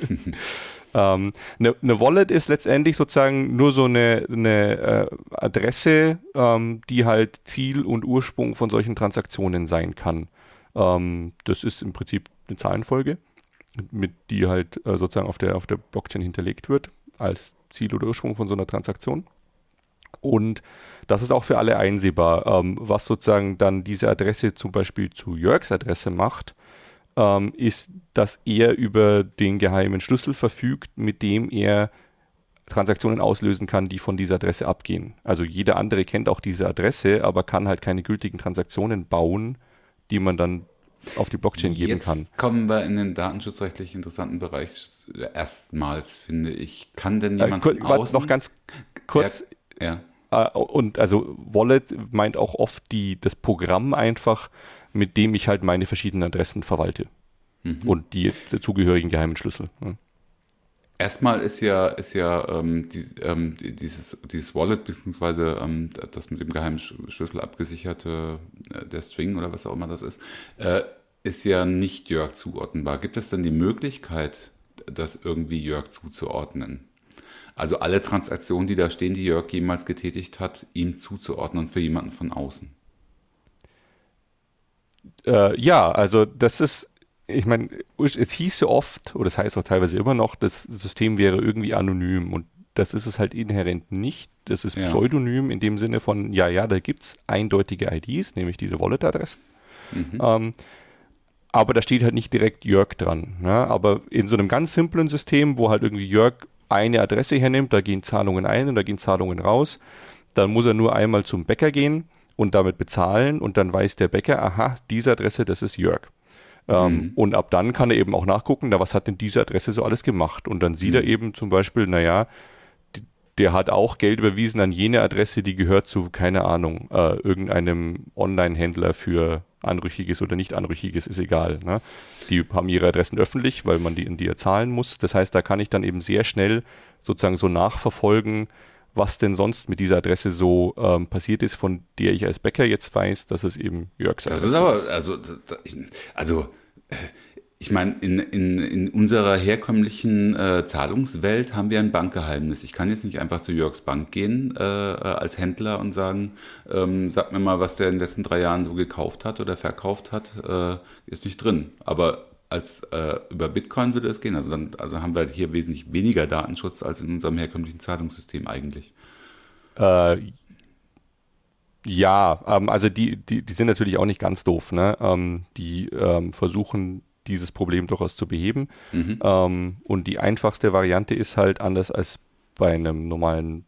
Ähm, eine, eine, Wallet ist letztendlich sozusagen nur so eine, eine äh, Adresse, ähm, die halt Ziel und Ursprung von solchen Transaktionen sein kann. Ähm, das ist im Prinzip eine Zahlenfolge, mit die halt äh, sozusagen auf der, auf der Blockchain hinterlegt wird als Ziel oder Ursprung von so einer Transaktion. Und das ist auch für alle einsehbar. Ähm, was sozusagen dann diese Adresse zum Beispiel zu Jörgs Adresse macht, ähm, ist, dass er über den geheimen Schlüssel verfügt, mit dem er Transaktionen auslösen kann, die von dieser Adresse abgehen. Also jeder andere kennt auch diese Adresse, aber kann halt keine gültigen Transaktionen bauen, die man dann auf die Blockchain geben Jetzt kann. kommen wir in den datenschutzrechtlich interessanten Bereich erstmals, finde ich. Kann denn äh, jemand äh, außen... Noch ganz kurz. Ja. ja. Äh, und also Wallet meint auch oft die, das Programm einfach, mit dem ich halt meine verschiedenen Adressen verwalte. Mhm. Und die dazugehörigen geheimen Schlüssel. Ja. Erstmal ist ja, ist ja ähm, die, ähm, dieses, dieses Wallet, beziehungsweise ähm, das mit dem geheimen Schlüssel abgesicherte, äh, der String oder was auch immer das ist, äh, ist ja nicht Jörg zuordnenbar. Gibt es denn die Möglichkeit, das irgendwie Jörg zuzuordnen? Also alle Transaktionen, die da stehen, die Jörg jemals getätigt hat, ihm zuzuordnen für jemanden von außen? Äh, ja, also das ist, ich meine, es hieß ja oft, oder es heißt auch teilweise immer noch, das System wäre irgendwie anonym und das ist es halt inhärent nicht. Das ist ja. pseudonym in dem Sinne von, ja, ja, da gibt es eindeutige IDs, nämlich diese Wallet-Adressen. Mhm. Ähm, aber da steht halt nicht direkt Jörg dran. Ne? Aber in so einem ganz simplen System, wo halt irgendwie Jörg eine Adresse hernimmt, da gehen Zahlungen ein und da gehen Zahlungen raus, dann muss er nur einmal zum Bäcker gehen und damit bezahlen und dann weiß der Bäcker, aha, diese Adresse, das ist Jörg. Ähm, mhm. Und ab dann kann er eben auch nachgucken, na, was hat denn diese Adresse so alles gemacht? Und dann sieht mhm. er eben zum Beispiel, naja, der hat auch Geld überwiesen an jene Adresse, die gehört zu, keine Ahnung, äh, irgendeinem Online-Händler für Anrüchiges oder nicht Anrüchiges, ist egal. Ne? Die haben ihre Adressen öffentlich, weil man die in die zahlen muss. Das heißt, da kann ich dann eben sehr schnell sozusagen so nachverfolgen, was denn sonst mit dieser Adresse so ähm, passiert ist, von der ich als Bäcker jetzt weiß, dass es eben Jörgs Adresse ist. Das ist aber, also, also äh, ich meine, in, in, in unserer herkömmlichen äh, Zahlungswelt haben wir ein Bankgeheimnis. Ich kann jetzt nicht einfach zu Jörgs Bank gehen äh, äh, als Händler und sagen, ähm, sag mir mal, was der in den letzten drei Jahren so gekauft hat oder verkauft hat, äh, ist nicht drin. Aber als äh, über Bitcoin würde es gehen. Also dann also haben wir hier wesentlich weniger Datenschutz als in unserem herkömmlichen Zahlungssystem eigentlich. Äh, ja, ähm, also die, die, die sind natürlich auch nicht ganz doof. Ne? Ähm, die ähm, versuchen dieses Problem durchaus zu beheben. Mhm. Ähm, und die einfachste Variante ist halt anders als bei einem normalen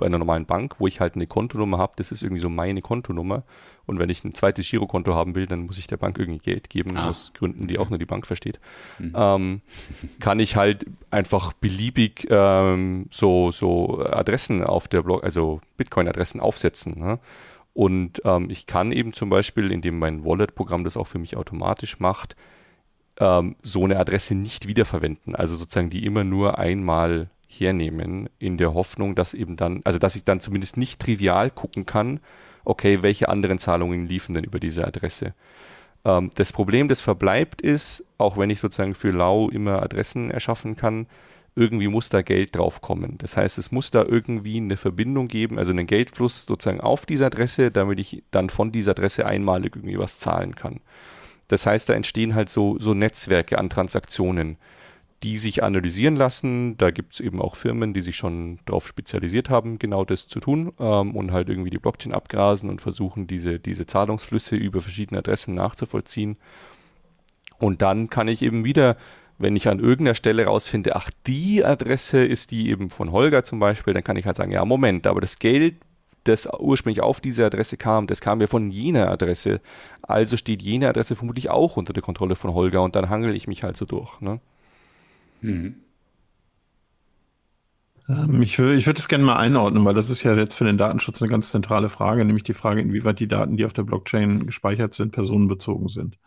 bei einer normalen Bank, wo ich halt eine Kontonummer habe, das ist irgendwie so meine Kontonummer. Und wenn ich ein zweites Girokonto haben will, dann muss ich der Bank irgendwie Geld geben, ah. aus Gründen, die auch nur die Bank versteht. Mhm. Ähm, kann ich halt einfach beliebig ähm, so, so Adressen auf der Blog, also Bitcoin-Adressen aufsetzen. Ne? Und ähm, ich kann eben zum Beispiel, indem mein Wallet-Programm das auch für mich automatisch macht, ähm, so eine Adresse nicht wiederverwenden. Also sozusagen die immer nur einmal hernehmen, in der Hoffnung, dass eben dann, also dass ich dann zumindest nicht trivial gucken kann, okay, welche anderen Zahlungen liefen denn über diese Adresse. Ähm, das Problem, das verbleibt, ist, auch wenn ich sozusagen für Lau immer Adressen erschaffen kann, irgendwie muss da Geld drauf kommen. Das heißt, es muss da irgendwie eine Verbindung geben, also einen Geldfluss sozusagen auf diese Adresse, damit ich dann von dieser Adresse einmalig irgendwie was zahlen kann. Das heißt, da entstehen halt so, so Netzwerke an Transaktionen die sich analysieren lassen. Da gibt es eben auch Firmen, die sich schon darauf spezialisiert haben, genau das zu tun ähm, und halt irgendwie die Blockchain abgrasen und versuchen, diese, diese Zahlungsflüsse über verschiedene Adressen nachzuvollziehen. Und dann kann ich eben wieder Wenn ich an irgendeiner Stelle rausfinde, ach, die Adresse ist die eben von Holger zum Beispiel, dann kann ich halt sagen, ja, Moment, aber das Geld, das ursprünglich auf diese Adresse kam, das kam ja von jener Adresse. Also steht jene Adresse vermutlich auch unter der Kontrolle von Holger und dann hangel ich mich halt so durch. Ne? Ähm, ich, ich würde es gerne mal einordnen, weil das ist ja jetzt für den Datenschutz eine ganz zentrale Frage, nämlich die Frage, inwieweit die Daten, die auf der Blockchain gespeichert sind, personenbezogen sind.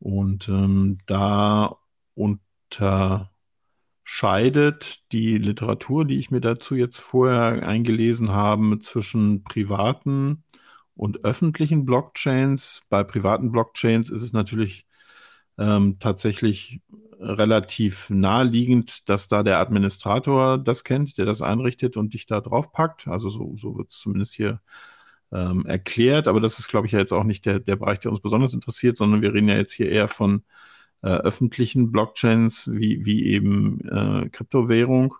Und ähm, da unterscheidet die Literatur, die ich mir dazu jetzt vorher eingelesen habe, zwischen privaten und öffentlichen Blockchains. Bei privaten Blockchains ist es natürlich ähm, tatsächlich relativ naheliegend, dass da der Administrator das kennt, der das einrichtet und dich da drauf packt. Also so, so wird es zumindest hier ähm, erklärt. Aber das ist, glaube ich, ja jetzt auch nicht der, der Bereich, der uns besonders interessiert, sondern wir reden ja jetzt hier eher von äh, öffentlichen Blockchains wie, wie eben äh, Kryptowährung.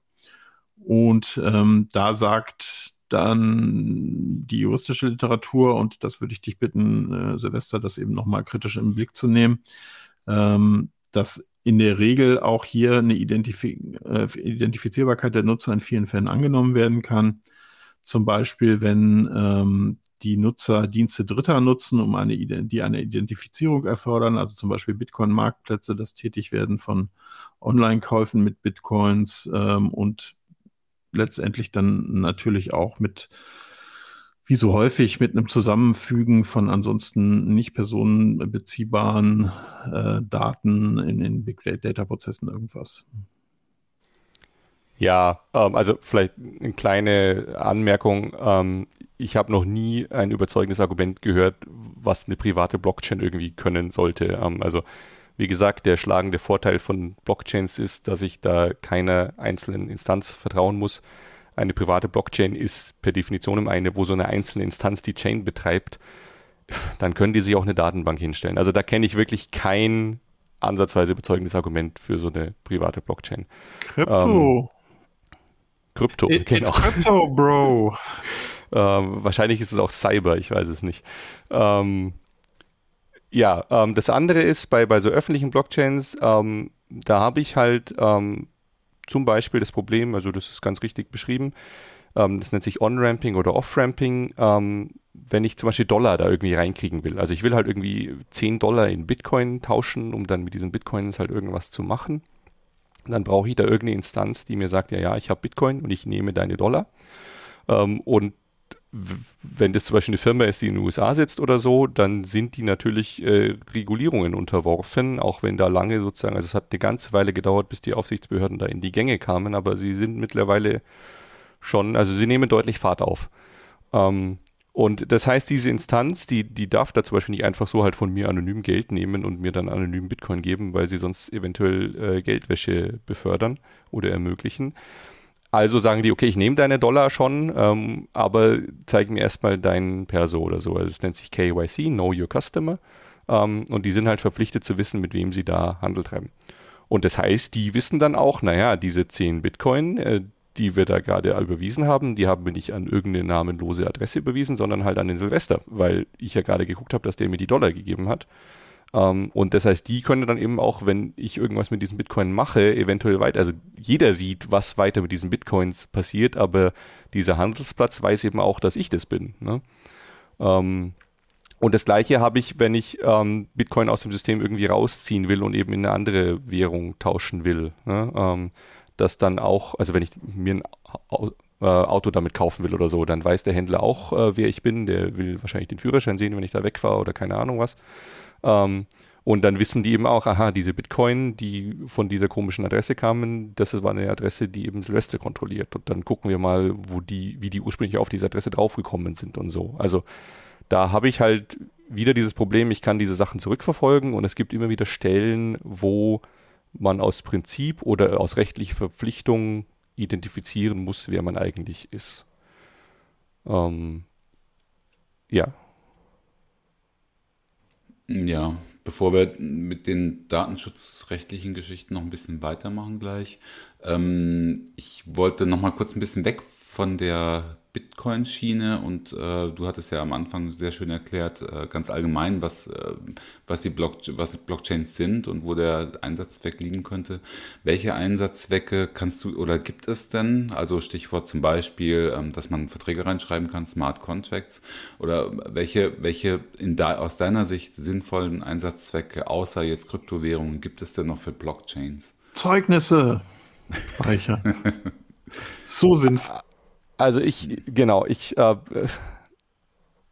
Und ähm, da sagt dann die juristische Literatur, und das würde ich dich bitten, äh, Silvester, das eben nochmal kritisch im Blick zu nehmen, ähm, dass in der Regel auch hier eine Identif äh, Identifizierbarkeit der Nutzer in vielen Fällen angenommen werden kann. Zum Beispiel, wenn ähm, die Nutzer Dienste Dritter nutzen, um eine, die eine Identifizierung erfordern, also zum Beispiel Bitcoin-Marktplätze, das Tätigwerden von Online-Käufen mit Bitcoins ähm, und letztendlich dann natürlich auch mit wie so häufig mit einem Zusammenfügen von ansonsten nicht personenbeziehbaren äh, Daten in den Big Data Prozessen irgendwas. Ja, ähm, also vielleicht eine kleine Anmerkung. Ähm, ich habe noch nie ein überzeugendes Argument gehört, was eine private Blockchain irgendwie können sollte. Ähm, also wie gesagt, der schlagende Vorteil von Blockchains ist, dass ich da keiner einzelnen Instanz vertrauen muss eine private Blockchain ist per Definition eine, wo so eine einzelne Instanz die Chain betreibt, dann können die sich auch eine Datenbank hinstellen. Also da kenne ich wirklich kein ansatzweise überzeugendes Argument für so eine private Blockchain. Krypto. Ähm, Krypto, It, genau. Krypto, Bro. ähm, wahrscheinlich ist es auch Cyber, ich weiß es nicht. Ähm, ja, ähm, das andere ist bei, bei so öffentlichen Blockchains, ähm, da habe ich halt ähm, zum Beispiel das Problem, also das ist ganz richtig beschrieben, ähm, das nennt sich On-Ramping oder Off-Ramping, ähm, wenn ich zum Beispiel Dollar da irgendwie reinkriegen will. Also ich will halt irgendwie 10 Dollar in Bitcoin tauschen, um dann mit diesen Bitcoins halt irgendwas zu machen. Dann brauche ich da irgendeine Instanz, die mir sagt, ja, ja, ich habe Bitcoin und ich nehme deine Dollar. Ähm, und wenn das zum Beispiel eine Firma ist, die in den USA sitzt oder so, dann sind die natürlich äh, Regulierungen unterworfen, auch wenn da lange sozusagen, also es hat eine ganze Weile gedauert, bis die Aufsichtsbehörden da in die Gänge kamen, aber sie sind mittlerweile schon, also sie nehmen deutlich Fahrt auf. Ähm, und das heißt, diese Instanz, die, die darf da zum Beispiel nicht einfach so halt von mir anonym Geld nehmen und mir dann anonym Bitcoin geben, weil sie sonst eventuell äh, Geldwäsche befördern oder ermöglichen. Also sagen die, okay, ich nehme deine Dollar schon, ähm, aber zeig mir erstmal deinen Perso oder so. Also es nennt sich KYC, Know Your Customer. Ähm, und die sind halt verpflichtet zu wissen, mit wem sie da Handel treiben. Und das heißt, die wissen dann auch, naja, diese 10 Bitcoin, äh, die wir da gerade überwiesen haben, die haben wir nicht an irgendeine namenlose Adresse überwiesen, sondern halt an den Silvester, weil ich ja gerade geguckt habe, dass der mir die Dollar gegeben hat. Ähm, und das heißt, die können dann eben auch, wenn ich irgendwas mit diesem Bitcoin mache, eventuell weiter, also jeder sieht, was weiter mit diesen Bitcoins passiert, aber dieser Handelsplatz weiß eben auch, dass ich das bin. Ne? Ähm, und das gleiche habe ich, wenn ich ähm, Bitcoin aus dem System irgendwie rausziehen will und eben in eine andere Währung tauschen will. Ne? Dass dann auch, also wenn ich mir ein äh, Auto damit kaufen will oder so, dann weiß der Händler auch, äh, wer ich bin. Der will wahrscheinlich den Führerschein sehen, wenn ich da wegfahre oder keine Ahnung was. Ähm, und dann wissen die eben auch, aha, diese Bitcoin, die von dieser komischen Adresse kamen, das war eine Adresse, die eben Silvester kontrolliert. Und dann gucken wir mal, wo die, wie die ursprünglich auf diese Adresse draufgekommen sind und so. Also da habe ich halt wieder dieses Problem, ich kann diese Sachen zurückverfolgen und es gibt immer wieder Stellen, wo man aus Prinzip oder aus rechtlicher Verpflichtung identifizieren muss, wer man eigentlich ist. Ähm, ja, ja, bevor wir mit den datenschutzrechtlichen Geschichten noch ein bisschen weitermachen gleich, ähm, ich wollte noch mal kurz ein bisschen weg von der Bitcoin-Schiene und äh, du hattest ja am Anfang sehr schön erklärt, äh, ganz allgemein, was, äh, was, die Block was Blockchains sind und wo der Einsatzzweck liegen könnte. Welche Einsatzzwecke kannst du oder gibt es denn? Also Stichwort zum Beispiel, ähm, dass man Verträge reinschreiben kann, Smart Contracts oder welche, welche in de aus deiner Sicht sinnvollen Einsatzzwecke außer jetzt Kryptowährungen gibt es denn noch für Blockchains? Zeugnisse speichern. so sinnvoll. Also ich, genau, ich, äh,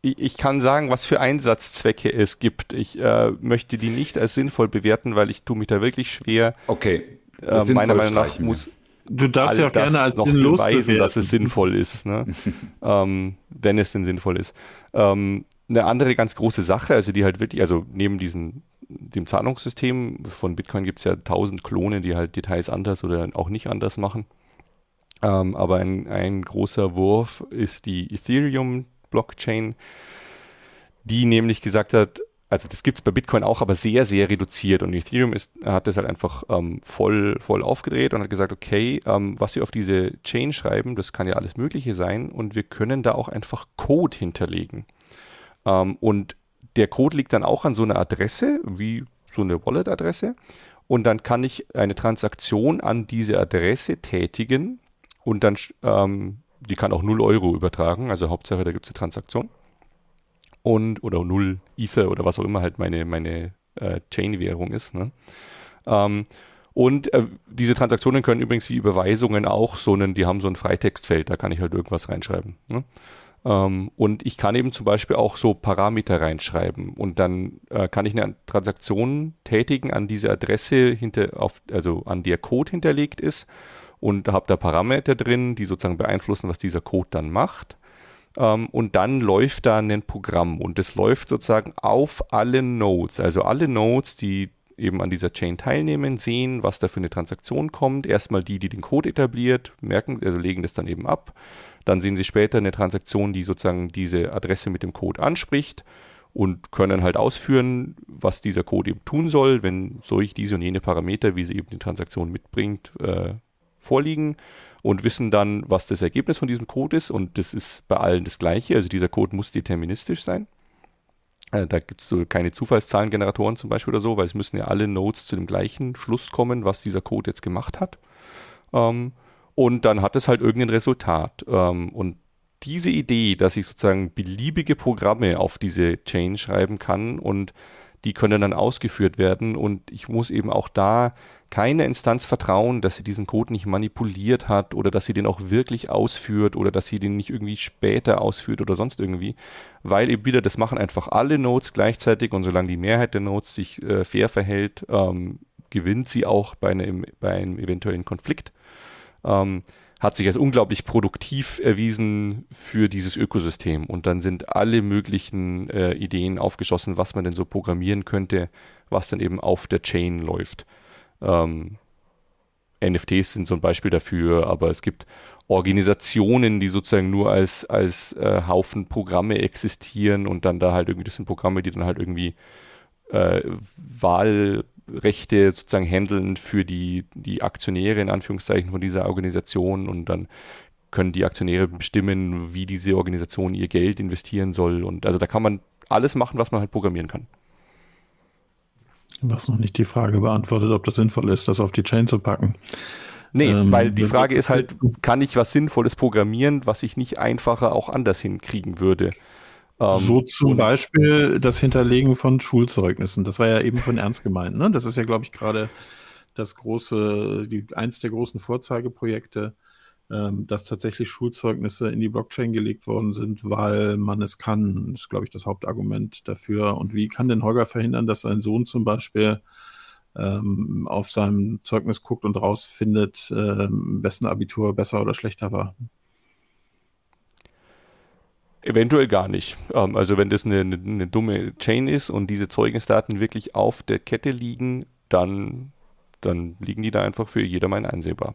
ich, ich, kann sagen, was für Einsatzzwecke es gibt. Ich äh, möchte die nicht als sinnvoll bewerten, weil ich tue mich da wirklich schwer. Okay. Äh, meiner Meinung nach muss Du darfst ja auch gerne als noch sinnlos beweisen, bewerten. dass es sinnvoll ist, ne? ähm, wenn es denn sinnvoll ist. Ähm, eine andere ganz große Sache, also die halt wirklich, also neben diesem dem Zahlungssystem von Bitcoin gibt es ja tausend Klone, die halt Details anders oder auch nicht anders machen. Ähm, aber ein, ein großer Wurf ist die Ethereum-Blockchain, die nämlich gesagt hat, also das gibt es bei Bitcoin auch, aber sehr, sehr reduziert. Und Ethereum ist, hat das halt einfach ähm, voll, voll aufgedreht und hat gesagt, okay, ähm, was wir auf diese Chain schreiben, das kann ja alles Mögliche sein und wir können da auch einfach Code hinterlegen. Ähm, und der Code liegt dann auch an so einer Adresse, wie so eine Wallet-Adresse. Und dann kann ich eine Transaktion an diese Adresse tätigen und dann, ähm, die kann auch 0 Euro übertragen, also Hauptsache, da gibt es eine Transaktion. Und, oder 0 Ether oder was auch immer halt meine, meine äh, Chain-Währung ist. Ne? Ähm, und äh, diese Transaktionen können übrigens wie Überweisungen auch so einen, die haben so ein Freitextfeld, da kann ich halt irgendwas reinschreiben. Ne? Ähm, und ich kann eben zum Beispiel auch so Parameter reinschreiben und dann äh, kann ich eine Transaktion tätigen an diese Adresse hinter, auf, also an der Code hinterlegt ist und habe da Parameter drin, die sozusagen beeinflussen, was dieser Code dann macht. Ähm, und dann läuft da ein Programm und das läuft sozusagen auf alle Nodes, also alle Nodes, die eben an dieser Chain teilnehmen, sehen, was da für eine Transaktion kommt. Erstmal die, die den Code etabliert, merken, also legen das dann eben ab. Dann sehen sie später eine Transaktion, die sozusagen diese Adresse mit dem Code anspricht und können halt ausführen, was dieser Code eben tun soll, wenn solch diese und jene Parameter, wie sie eben die Transaktion mitbringt, äh, vorliegen und wissen dann, was das Ergebnis von diesem Code ist. Und das ist bei allen das gleiche. Also dieser Code muss deterministisch sein. Äh, da gibt es so keine Zufallszahlengeneratoren zum Beispiel oder so, weil es müssen ja alle Nodes zu dem gleichen Schluss kommen, was dieser Code jetzt gemacht hat. Ähm, und dann hat es halt irgendein Resultat. Ähm, und diese Idee, dass ich sozusagen beliebige Programme auf diese Chain schreiben kann und die können dann ausgeführt werden und ich muss eben auch da keine Instanz vertrauen, dass sie diesen Code nicht manipuliert hat oder dass sie den auch wirklich ausführt oder dass sie den nicht irgendwie später ausführt oder sonst irgendwie, weil eben wieder, das machen einfach alle Nodes gleichzeitig und solange die Mehrheit der Nodes sich äh, fair verhält, ähm, gewinnt sie auch bei einem, bei einem eventuellen Konflikt. Ähm, hat sich als unglaublich produktiv erwiesen für dieses Ökosystem. Und dann sind alle möglichen äh, Ideen aufgeschossen, was man denn so programmieren könnte, was dann eben auf der Chain läuft. Ähm, NFTs sind so ein Beispiel dafür, aber es gibt Organisationen, die sozusagen nur als, als äh, Haufen Programme existieren und dann da halt irgendwie, das sind Programme, die dann halt irgendwie äh, Wahlrechte sozusagen handeln für die, die Aktionäre in Anführungszeichen von dieser Organisation und dann können die Aktionäre bestimmen, wie diese Organisation ihr Geld investieren soll und also da kann man alles machen, was man halt programmieren kann. Was noch nicht die Frage beantwortet, ob das sinnvoll ist, das auf die Chain zu packen. Nee, ähm, weil die Frage ist halt, kann ich was Sinnvolles programmieren, was ich nicht einfacher auch anders hinkriegen würde? Ähm, so zum Beispiel das Hinterlegen von Schulzeugnissen. Das war ja eben von ernst gemeint. Ne? Das ist ja, glaube ich, gerade das große, die, eins der großen Vorzeigeprojekte ähm, dass tatsächlich Schulzeugnisse in die Blockchain gelegt worden sind, weil man es kann. Das ist, glaube ich, das Hauptargument dafür. Und wie kann denn Holger verhindern, dass sein Sohn zum Beispiel ähm, auf seinem Zeugnis guckt und rausfindet, ähm, wessen Abitur besser oder schlechter war? Eventuell gar nicht. Ähm, also wenn das eine, eine, eine, dumme Chain ist und diese Zeugnisdaten wirklich auf der Kette liegen, dann, dann liegen die da einfach für jedermann einsehbar.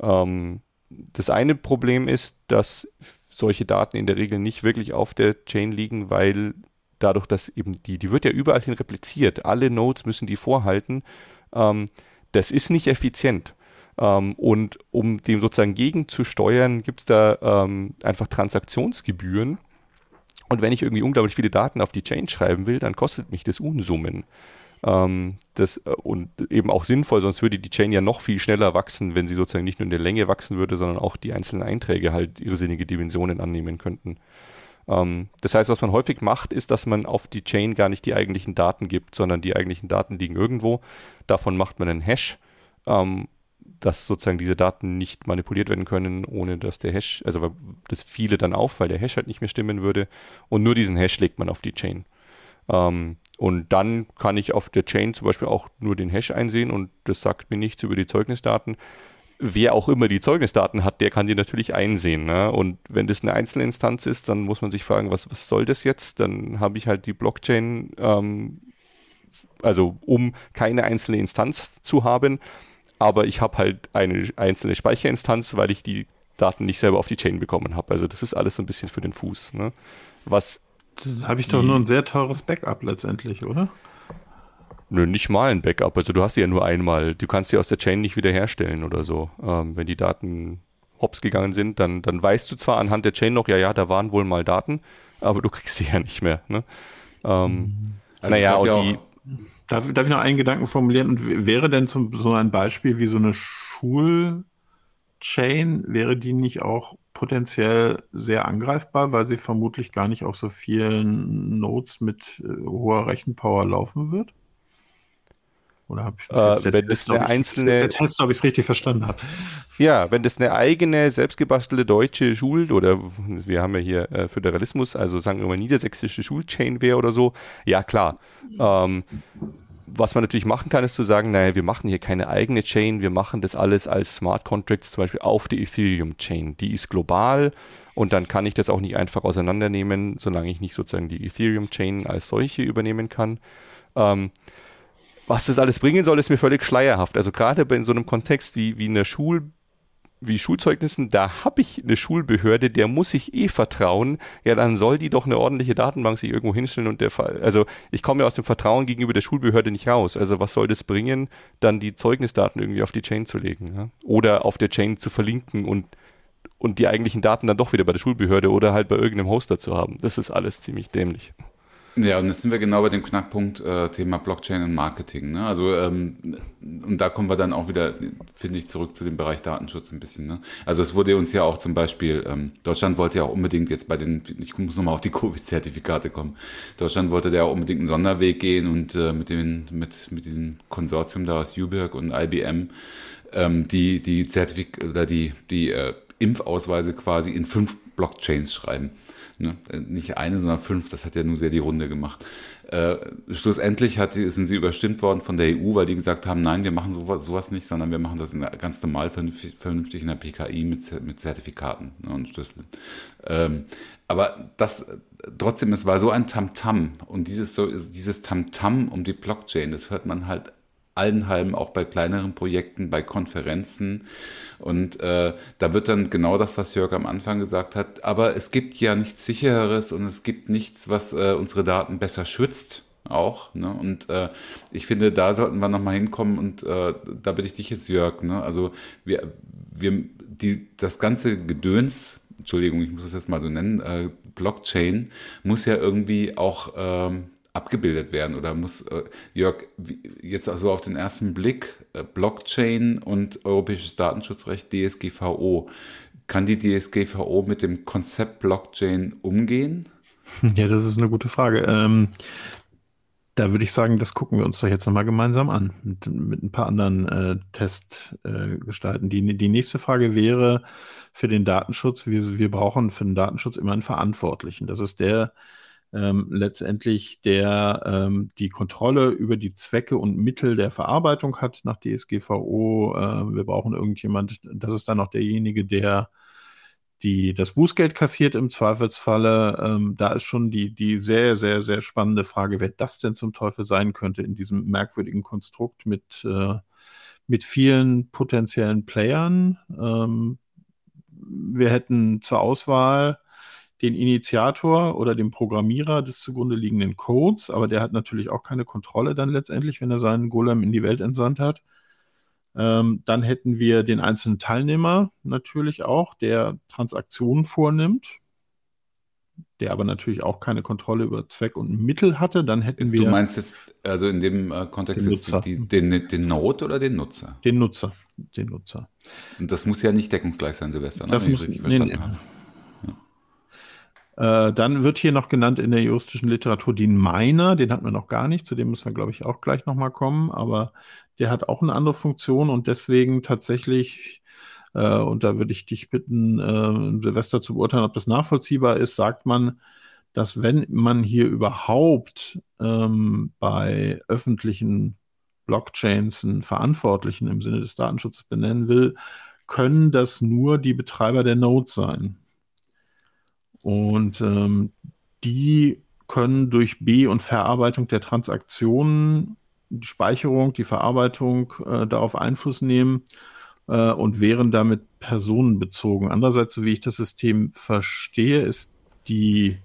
Ähm, das eine Problem ist, dass solche Daten in der Regel nicht wirklich auf der Chain liegen, weil dadurch, dass eben die, die wird ja überall hin repliziert, alle Nodes müssen die vorhalten, ähm, das ist nicht effizient. Ähm, und um dem sozusagen gegenzusteuern, gibt es da ähm, einfach Transaktionsgebühren. Und wenn ich irgendwie unglaublich viele Daten auf die Chain schreiben will, dann kostet mich das Unsummen. Ähm, das, äh, und eben auch sinnvoll, sonst würde die Chain ja noch viel schneller wachsen, wenn sie sozusagen nicht nur in der Länge wachsen würde, sondern auch die einzelnen Einträge halt irrsinnige Dimensionen annehmen könnten. Ähm, das heißt, was man häufig macht, ist, dass man auf die Chain gar nicht die eigentlichen Daten gibt, sondern die eigentlichen Daten liegen irgendwo. Davon macht man einen Hash, ähm, dass sozusagen diese Daten nicht manipuliert werden können, ohne dass der Hash, also das fiele dann auf, weil der Hash halt nicht mehr stimmen würde. Und nur diesen Hash legt man auf die Chain. Ähm, und dann kann ich auf der Chain zum Beispiel auch nur den Hash einsehen und das sagt mir nichts über die Zeugnisdaten. Wer auch immer die Zeugnisdaten hat, der kann die natürlich einsehen. Ne? Und wenn das eine einzelne Instanz ist, dann muss man sich fragen, was, was soll das jetzt? Dann habe ich halt die Blockchain, ähm, also um keine einzelne Instanz zu haben, aber ich habe halt eine einzelne Speicherinstanz, weil ich die Daten nicht selber auf die Chain bekommen habe. Also das ist alles so ein bisschen für den Fuß. Ne? Was habe ich doch nur ein sehr teures Backup letztendlich, oder? Nö, nicht mal ein Backup. Also du hast sie ja nur einmal. Du kannst sie aus der Chain nicht wiederherstellen oder so. Ähm, wenn die Daten hops gegangen sind, dann, dann weißt du zwar anhand der Chain noch, ja, ja, da waren wohl mal Daten, aber du kriegst sie ja nicht mehr. Ne? Ähm, also naja, und die. Darf, darf ich noch einen Gedanken formulieren? Und wäre denn zum, so ein Beispiel wie so eine Schul- Chain, wäre die nicht auch potenziell sehr angreifbar, weil sie vermutlich gar nicht auf so vielen Nodes mit äh, hoher Rechenpower laufen wird? Oder habe ich das äh, wenn das eine einzelne, der Test, ob ich es richtig verstanden habe? Ja, wenn das eine eigene, selbstgebastelte deutsche Schul- oder wir haben ja hier äh, Föderalismus, also sagen wir mal niedersächsische Schulchain wäre oder so, ja klar. Ähm, was man natürlich machen kann, ist zu sagen, naja, wir machen hier keine eigene Chain, wir machen das alles als Smart Contracts zum Beispiel auf die Ethereum Chain. Die ist global und dann kann ich das auch nicht einfach auseinandernehmen, solange ich nicht sozusagen die Ethereum Chain als solche übernehmen kann. Ähm, was das alles bringen soll, ist mir völlig schleierhaft. Also gerade in so einem Kontext wie, wie in der Schul- wie Schulzeugnissen, da habe ich eine Schulbehörde, der muss ich eh vertrauen, ja, dann soll die doch eine ordentliche Datenbank sich irgendwo hinstellen und der Fall, also ich komme ja aus dem Vertrauen gegenüber der Schulbehörde nicht raus. Also was soll das bringen, dann die Zeugnisdaten irgendwie auf die Chain zu legen ja? oder auf der Chain zu verlinken und und die eigentlichen Daten dann doch wieder bei der Schulbehörde oder halt bei irgendeinem Hoster zu haben. Das ist alles ziemlich dämlich. Ja, und jetzt sind wir genau bei dem Knackpunkt äh, Thema Blockchain und Marketing. Ne? Also ähm, und da kommen wir dann auch wieder, finde ich, zurück zu dem Bereich Datenschutz ein bisschen. Ne? Also es wurde uns ja auch zum Beispiel, ähm, Deutschland wollte ja auch unbedingt jetzt bei den, ich muss nochmal auf die Covid-Zertifikate kommen. Deutschland wollte ja auch unbedingt einen Sonderweg gehen und äh, mit dem mit mit diesem Konsortium da aus Uberg und IBM ähm, die die Zertifik oder die die äh, Impfausweise quasi in fünf Blockchains schreiben. Ne? Äh, nicht eine, sondern fünf, das hat ja nur sehr die Runde gemacht. Äh, schlussendlich hat, sind sie überstimmt worden von der EU, weil die gesagt haben, nein, wir machen sowas, sowas nicht, sondern wir machen das ganz normal vernünftig, vernünftig in der PKI mit, mit Zertifikaten ne, und Schlüsseln. Ähm, aber das trotzdem, es war so ein Tamtam -Tam. und dieses so dieses Tamtam -Tam um die Blockchain, das hört man halt allen halben auch bei kleineren Projekten, bei Konferenzen. Und äh, da wird dann genau das, was Jörg am Anfang gesagt hat, aber es gibt ja nichts sichereres und es gibt nichts, was äh, unsere Daten besser schützt auch. Ne? Und äh, ich finde, da sollten wir nochmal hinkommen und äh, da bitte ich dich jetzt, Jörg. Ne? Also wir, wir, die, das ganze Gedöns, Entschuldigung, ich muss es jetzt mal so nennen, äh, Blockchain muss ja irgendwie auch ähm, abgebildet werden oder muss, äh, Jörg, jetzt also auf den ersten Blick, äh, Blockchain und europäisches Datenschutzrecht DSGVO, kann die DSGVO mit dem Konzept Blockchain umgehen? Ja, das ist eine gute Frage. Ähm, da würde ich sagen, das gucken wir uns doch jetzt nochmal gemeinsam an, mit, mit ein paar anderen äh, Testgestalten. Äh, die, die nächste Frage wäre für den Datenschutz, wir, wir brauchen für den Datenschutz immer einen Verantwortlichen. Das ist der, ähm, letztendlich der ähm, die Kontrolle über die Zwecke und Mittel der Verarbeitung hat nach DSGVO. Äh, wir brauchen irgendjemand, das ist dann auch derjenige, der die das Bußgeld kassiert im Zweifelsfalle. Ähm, da ist schon die, die sehr, sehr, sehr spannende Frage, wer das denn zum Teufel sein könnte in diesem merkwürdigen Konstrukt mit, äh, mit vielen potenziellen Playern. Ähm, wir hätten zur Auswahl den Initiator oder den Programmierer des zugrunde liegenden Codes, aber der hat natürlich auch keine Kontrolle dann letztendlich, wenn er seinen Golem in die Welt entsandt hat. Ähm, dann hätten wir den einzelnen Teilnehmer natürlich auch, der Transaktionen vornimmt, der aber natürlich auch keine Kontrolle über Zweck und Mittel hatte. Dann hätten wir. Du meinst jetzt also in dem äh, Kontext Den die, den, den Node oder den Nutzer? den Nutzer. Den Nutzer. Und das muss ja nicht deckungsgleich sein, Silvester, ne, Das wenn ich muss- es richtig nee, verstanden nee. habe. Äh, dann wird hier noch genannt in der juristischen Literatur den Miner, den hatten wir noch gar nicht, zu dem müssen wir, glaube ich, auch gleich nochmal kommen, aber der hat auch eine andere Funktion und deswegen tatsächlich, äh, und da würde ich dich bitten, äh, Silvester zu beurteilen, ob das nachvollziehbar ist, sagt man, dass wenn man hier überhaupt ähm, bei öffentlichen Blockchains einen Verantwortlichen im Sinne des Datenschutzes benennen will, können das nur die Betreiber der Nodes sein. Und ähm, die können durch B- und Verarbeitung der Transaktionen, die Speicherung, die Verarbeitung äh, darauf Einfluss nehmen äh, und wären damit personenbezogen. Andererseits, so wie ich das System verstehe, ist die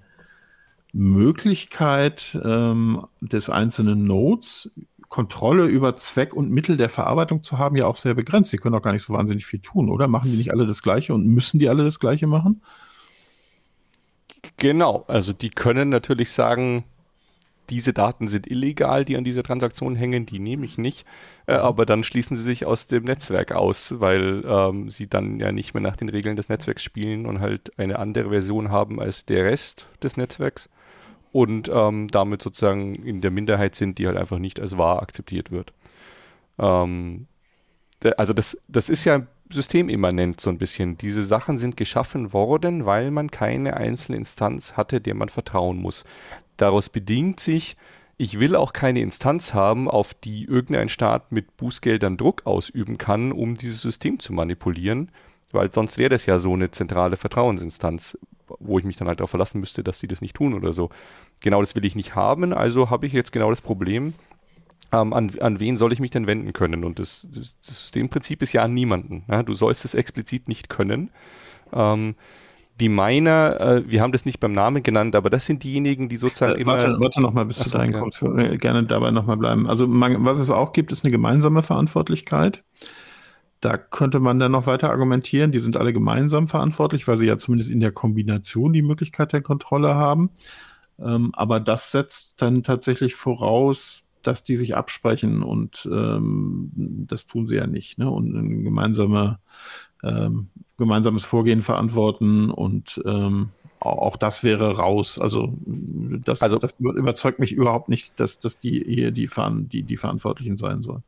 Möglichkeit ähm, des einzelnen Nodes, Kontrolle über Zweck und Mittel der Verarbeitung zu haben, ja auch sehr begrenzt. Sie können auch gar nicht so wahnsinnig viel tun, oder? Machen die nicht alle das Gleiche und müssen die alle das Gleiche machen? Genau, also die können natürlich sagen, diese Daten sind illegal, die an dieser Transaktion hängen, die nehme ich nicht, äh, aber dann schließen sie sich aus dem Netzwerk aus, weil ähm, sie dann ja nicht mehr nach den Regeln des Netzwerks spielen und halt eine andere Version haben als der Rest des Netzwerks. Und ähm, damit sozusagen in der Minderheit sind, die halt einfach nicht als wahr akzeptiert wird. Ähm, also das, das ist ja systemimmanent so ein bisschen. Diese Sachen sind geschaffen worden, weil man keine einzelne Instanz hatte, der man vertrauen muss. Daraus bedingt sich, ich will auch keine Instanz haben, auf die irgendein Staat mit Bußgeldern Druck ausüben kann, um dieses System zu manipulieren, weil sonst wäre das ja so eine zentrale Vertrauensinstanz, wo ich mich dann halt darauf verlassen müsste, dass sie das nicht tun oder so. Genau das will ich nicht haben, also habe ich jetzt genau das Problem, ähm, an, an wen soll ich mich denn wenden können? Und das, das, das Systemprinzip ist ja an niemanden. Ja? Du sollst es explizit nicht können. Ähm, die Miner, äh, wir haben das nicht beim Namen genannt, aber das sind diejenigen, die sozusagen Äh, immer. warte, warte noch mal, bis du so, dahin gerne. Äh, Gerne dabei noch mal bleiben. Also man, was es auch gibt, ist eine gemeinsame Verantwortlichkeit. Da könnte man dann noch weiter argumentieren. Die sind alle gemeinsam verantwortlich, weil sie ja zumindest in der Kombination die Möglichkeit der Kontrolle haben. Ähm, aber das setzt dann tatsächlich voraus, dass die sich absprechen und ähm, das tun sie ja nicht. Ne? Und ein gemeinsamer, ähm, gemeinsames Vorgehen verantworten und ähm, au- auch das wäre raus. Also das, Also- das überzeugt mich überhaupt nicht, dass, dass die hier die, die, die Verantwortlichen sein sollen.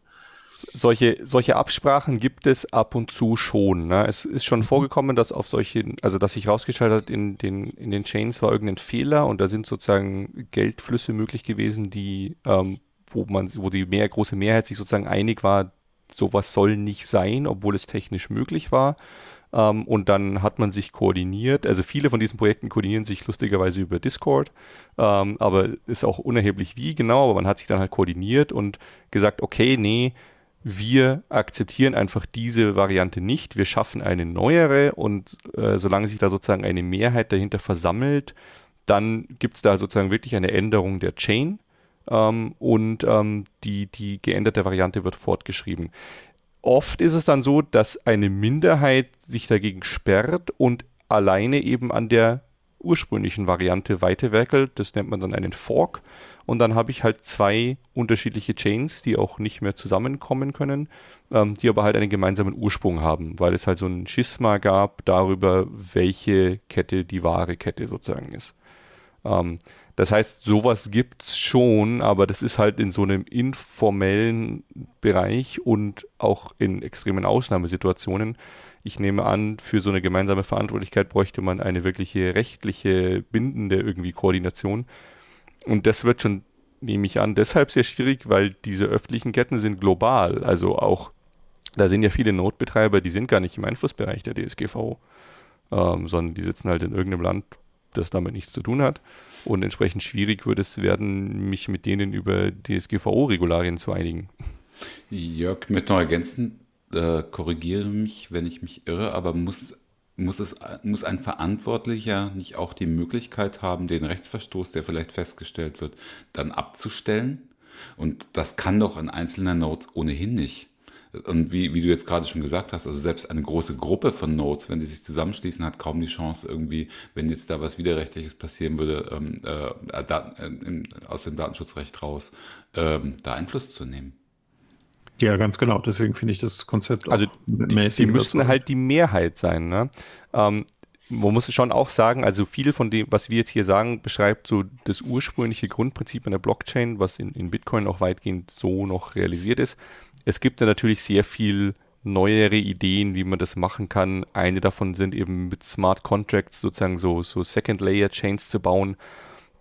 solche, solche Absprachen gibt es ab und zu schon. Ne? Es ist schon vorgekommen, dass auf solchen, also dass sich rausgestellt hat, in den, in den Chains war irgendein Fehler und da sind sozusagen Geldflüsse möglich gewesen, die, ähm, wo man, wo die mehr, große Mehrheit sich sozusagen einig war, sowas soll nicht sein, obwohl es technisch möglich war. Ähm, und dann hat man sich koordiniert. Also viele von diesen Projekten koordinieren sich lustigerweise über Discord, ähm, aber ist auch unerheblich wie genau, aber man hat sich dann halt koordiniert und gesagt, okay, nee, wir akzeptieren einfach diese Variante nicht. Wir schaffen eine neuere und äh, solange sich da sozusagen eine Mehrheit dahinter versammelt, dann gibt es da sozusagen wirklich eine Änderung der Chain ähm, und ähm, die, die geänderte Variante wird fortgeschrieben. Oft ist es dann so, dass eine Minderheit sich dagegen sperrt und alleine eben an der ursprünglichen Variante weiterwerkelt. Das nennt man dann einen Fork. Und dann habe ich halt zwei unterschiedliche Chains, die auch nicht mehr zusammenkommen können, ähm, die aber halt einen gemeinsamen Ursprung haben, weil es halt so ein Schisma gab darüber, welche Kette die wahre Kette sozusagen ist. Ähm, das heißt, sowas gibt's schon, aber das ist halt in so einem informellen Bereich und auch in extremen Ausnahmesituationen. Ich nehme an, für so eine gemeinsame Verantwortlichkeit bräuchte man eine wirkliche rechtliche, bindende irgendwie Koordination. Und das wird schon, nehme ich an, deshalb sehr schwierig, weil diese öffentlichen Ketten sind global. Also auch, da sind ja viele Notbetreiber, die sind gar nicht im Einflussbereich der DSGVO, ähm, sondern die sitzen halt in irgendeinem Land, das damit nichts zu tun hat. Und entsprechend schwierig wird es werden, mich mit denen über DSGVO-Regularien zu einigen. Jörg, mit noch ergänzen, äh, korrigiere mich, wenn ich mich irre, aber muss, muss, es, muss ein Verantwortlicher nicht auch die Möglichkeit haben, den Rechtsverstoß, der vielleicht festgestellt wird, dann abzustellen? Und das kann doch ein einzelner Node ohnehin nicht. Und wie, wie du jetzt gerade schon gesagt hast, also selbst eine große Gruppe von Nodes, wenn die sich zusammenschließen, hat kaum die Chance irgendwie, wenn jetzt da was Widerrechtliches passieren würde, ähm, äh, da, äh, aus dem Datenschutzrecht raus, ähm, da Einfluss zu nehmen. Ja, ganz genau. Deswegen finde ich das Konzept also die, die müssten halt die Mehrheit sein. Ne? Ähm, man muss schon auch sagen, also viel von dem, was wir jetzt hier sagen, beschreibt so das ursprüngliche Grundprinzip einer Blockchain, was in, in Bitcoin auch weitgehend so noch realisiert ist. Es gibt da natürlich sehr viel neuere Ideen, wie man das machen kann. Eine davon sind eben mit Smart Contracts sozusagen so, so Second Layer Chains zu bauen,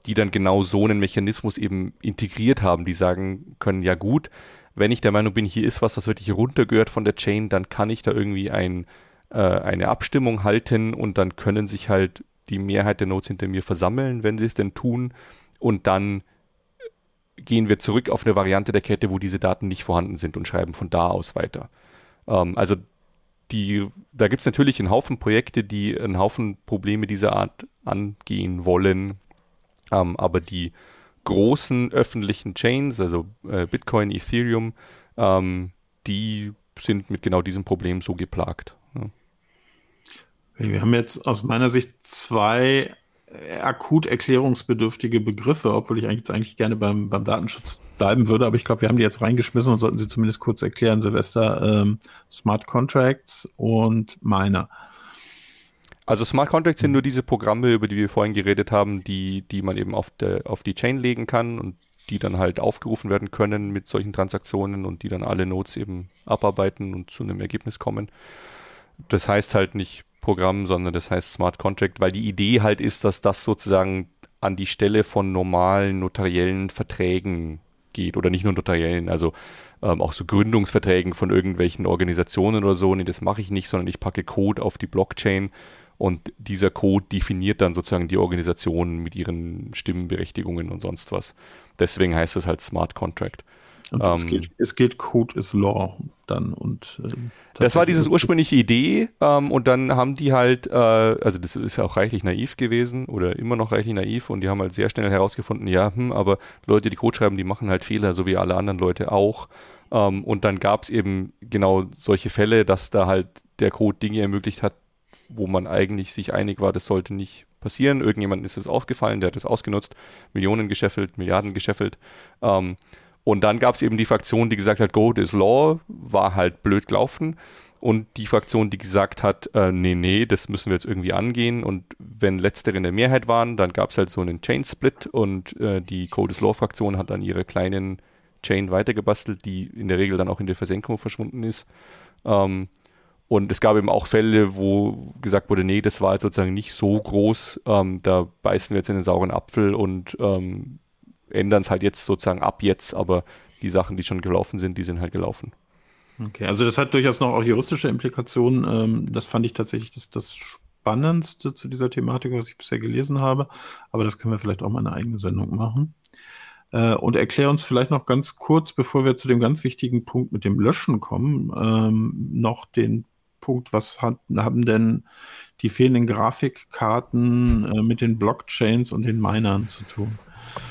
die dann genau so einen Mechanismus eben integriert haben, die sagen können, ja gut, wenn ich der Meinung bin, hier ist was, was wirklich runtergehört von der Chain, dann kann ich da irgendwie ein äh, eine Abstimmung halten und dann können sich halt die Mehrheit der Nodes hinter mir versammeln, wenn sie es denn tun. Und dann gehen wir zurück auf eine Variante der Kette, wo diese Daten nicht vorhanden sind und schreiben von da aus weiter. Ähm, also die, da gibt es natürlich einen Haufen Projekte, die einen Haufen Probleme dieser Art angehen wollen. Ähm, aber die großen öffentlichen Chains, also äh, Bitcoin, Ethereum, ähm, die sind mit genau diesem Problem so geplagt. Ja. Wir haben jetzt aus meiner Sicht zwei akut erklärungsbedürftige Begriffe, obwohl ich eigentlich, eigentlich gerne beim, beim Datenschutz bleiben würde, aber ich glaube, wir haben die jetzt reingeschmissen und sollten sie zumindest kurz erklären, Silvester. Ähm, Smart Contracts und Miner. Also Smart Contracts sind nur diese Programme, über die wir vorhin geredet haben, die, die man eben auf, der, auf die Chain legen kann und die dann halt aufgerufen werden können mit solchen Transaktionen und die dann alle Nodes eben abarbeiten und zu einem Ergebnis kommen. Das heißt halt nicht Programm, sondern das heißt Smart Contract, weil die Idee halt ist, dass das sozusagen an die Stelle von normalen notariellen Verträgen geht oder nicht nur notariellen, also ähm, auch so Gründungsverträgen von irgendwelchen Organisationen oder so. Nee, das mache ich nicht, sondern ich packe Code auf die Blockchain und dieser Code definiert dann sozusagen die Organisation mit ihren Stimmenberechtigungen und sonst was. Deswegen heißt es halt Smart Contract. Und ähm, es, geht, es geht Code is Law dann und äh, das war diese ursprüngliche Idee ähm, und dann haben die halt, äh, also das ist ja auch reichlich naiv gewesen oder immer noch reichlich naiv und die haben halt sehr schnell herausgefunden, ja, hm, aber Leute, die Code schreiben, die machen halt Fehler, so wie alle anderen Leute auch. Ähm, und dann gab es eben genau solche Fälle, dass da halt der Code Dinge ermöglicht hat, wo man eigentlich sich einig war, das sollte nicht passieren. Irgendjemand ist es aufgefallen, der hat es ausgenutzt, Millionen gescheffelt, Milliarden gescheffelt. Ähm, und dann gab es eben die Fraktion, die gesagt hat, Goat is Law, war halt blöd gelaufen. Und die Fraktion, die gesagt hat, äh, nee, nee, das müssen wir jetzt irgendwie angehen. Und wenn letztere in der Mehrheit waren, dann gab es halt so einen Chain-Split und äh, die Code is Law-Fraktion hat dann ihre kleinen Chain weitergebastelt, die in der Regel dann auch in der Versenkung verschwunden ist. Ähm, und es gab eben auch Fälle, wo gesagt wurde, nee, das war jetzt sozusagen nicht so groß, ähm, da beißen wir jetzt in den sauren Apfel und ähm, ändern es halt jetzt sozusagen ab jetzt, aber die Sachen, die schon gelaufen sind, die sind halt gelaufen. Okay, also das hat durchaus noch auch juristische Implikationen. Ähm, das fand ich tatsächlich das, das Spannendste zu dieser Thematik, was ich bisher gelesen habe. Aber das können wir vielleicht auch mal eine eigene Sendung machen. Äh, und erklär uns vielleicht noch ganz kurz, bevor wir zu dem ganz wichtigen Punkt mit dem Löschen kommen, ähm, noch den Punkt, was hat, haben denn die fehlenden Grafikkarten äh, mit den Blockchains und den Minern zu tun?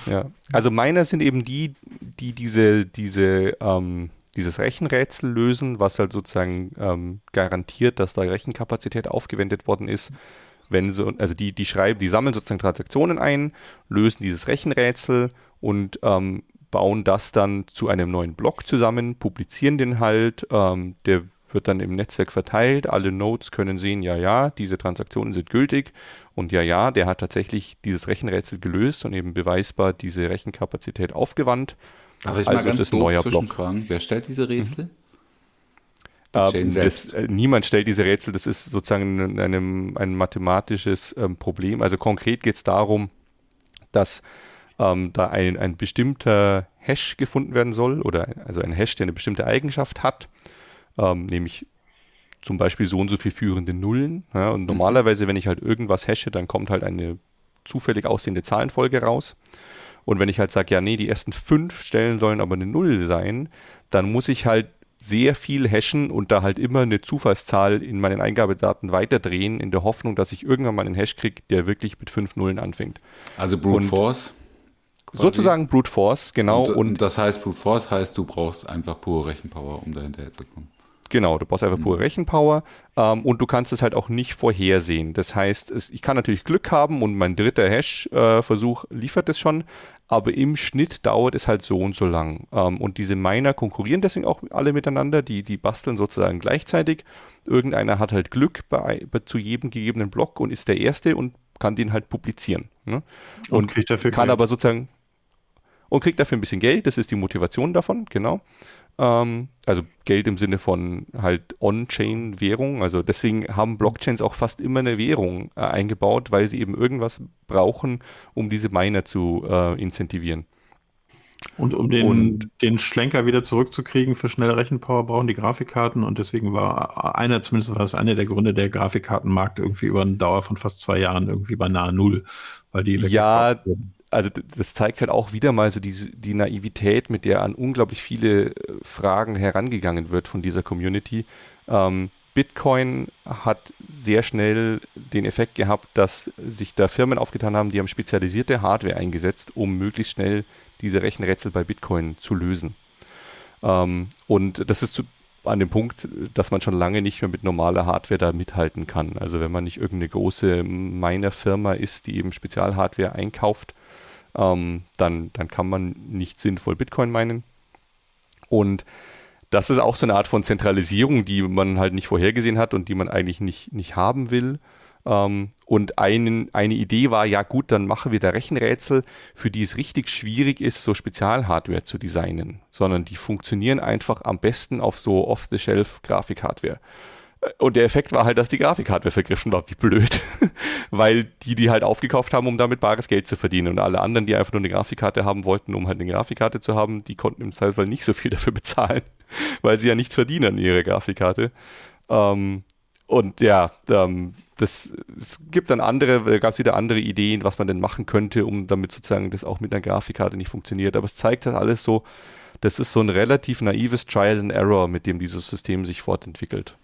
Ja, also Miner sind eben die, die diese, diese, ähm, dieses Rechenrätsel lösen, was halt sozusagen ähm, garantiert, dass da Rechenkapazität aufgewendet worden ist. Wenn so, also die, die schreiben, die sammeln sozusagen Transaktionen ein, lösen dieses Rechenrätsel und ähm, bauen das dann zu einem neuen Block zusammen, publizieren den halt, ähm, der wird dann im Netzwerk verteilt. Alle Nodes können sehen, ja, ja, diese Transaktionen sind gültig und ja, ja, der hat tatsächlich dieses Rechenrätsel gelöst und eben beweisbar diese Rechenkapazität aufgewandt. Aber ich also mal ganz neuer Block. Wer stellt diese Rätsel? Mhm. Ähm, das, äh, niemand stellt diese Rätsel, das ist sozusagen ein, ein, ein mathematisches ähm, Problem. Also konkret geht es darum, dass ähm, da ein, ein bestimmter Hash gefunden werden soll oder also ein Hash, der eine bestimmte Eigenschaft hat ähm, nämlich zum Beispiel so und so viel führende Nullen. Ja, und mhm. normalerweise, wenn ich halt irgendwas hashe, dann kommt halt eine zufällig aussehende Zahlenfolge raus. Und wenn ich halt sage, ja, nee, die ersten fünf Stellen sollen aber eine Null sein, dann muss ich halt sehr viel hashen und da halt immer eine Zufallszahl in meinen Eingabedaten weiterdrehen, in der Hoffnung, dass ich irgendwann mal einen Hash kriege, der wirklich mit fünf Nullen anfängt. Also Brute und, Force? Quasi. Sozusagen Brute Force, genau. Und, und, das heißt, Brute Force heißt, du brauchst einfach pure Rechenpower, um da hinterher zu kommen. Genau, du brauchst einfach pure Rechenpower ähm, und du kannst es halt auch nicht vorhersehen. Das heißt, es, ich kann natürlich Glück haben und mein dritter Hash-Versuch äh, liefert es schon, aber im Schnitt dauert es halt so und so lang. Ähm, und diese Miner konkurrieren deswegen auch alle miteinander, die, die basteln sozusagen gleichzeitig. Irgendeiner hat halt Glück bei, bei, zu jedem gegebenen Block und ist der Erste und kann den halt publizieren. Ne? Und, und kriegt dafür kann Geld. aber sozusagen und kriegt dafür ein bisschen Geld, das ist die Motivation davon, genau. Ähm, also Geld im Sinne von halt On-Chain-Währung. Also deswegen haben Blockchains auch fast immer eine Währung äh, eingebaut, weil sie eben irgendwas brauchen, um diese Miner zu äh, incentivieren. Und um den, und, den Schlenker wieder zurückzukriegen für schnelle Rechenpower brauchen die Grafikkarten und deswegen war einer, zumindest war das einer der Gründe, der Grafikkartenmarkt irgendwie über eine Dauer von fast zwei Jahren irgendwie bei nahe Null, weil die ja, wurden also das zeigt halt auch wieder mal so diese, die Naivität, mit der an unglaublich viele äh, Fragen herangegangen wird von dieser Community. Ähm, Bitcoin hat sehr schnell den Effekt gehabt, dass sich da Firmen aufgetan haben, die haben spezialisierte Hardware eingesetzt, um möglichst schnell diese Rechenrätsel bei Bitcoin zu lösen. Ähm, und das ist zu, an dem Punkt, dass man schon lange nicht mehr mit normaler Hardware da mithalten kann. Also wenn man nicht irgendeine große Miner-Firma ist, die eben Spezialhardware einkauft, ähm, dann, dann kann man nicht sinnvoll Bitcoin meinen. Und das ist auch so eine Art von Zentralisierung, die man halt nicht vorhergesehen hat und die man eigentlich nicht, nicht haben will. Ähm, und ein, eine Idee war, ja gut, dann machen wir da Rechenrätsel, für die es richtig schwierig ist, so Spezialhardware zu designen, sondern die funktionieren einfach am besten auf so Off-the-Shelf-Grafikhardware. Und der Effekt war halt, dass die Grafikhardware vergriffen war. Wie blöd. Weil die die halt aufgekauft haben, um damit bares Geld zu verdienen. Und alle anderen, die einfach nur eine Grafikkarte haben wollten, um halt eine Grafikkarte zu haben, die konnten im Zweifelsfall nicht so viel dafür bezahlen, weil sie ja nichts verdienen an ihrer Grafikkarte. Ähm, und ja, ähm, das, es gibt dann andere, gab es wieder andere Ideen, was man denn machen könnte, um damit sozusagen das auch mit einer Grafikkarte nicht funktioniert. Aber es zeigt halt alles so, das ist so ein relativ naives Trial and Error, mit dem dieses System sich fortentwickelt.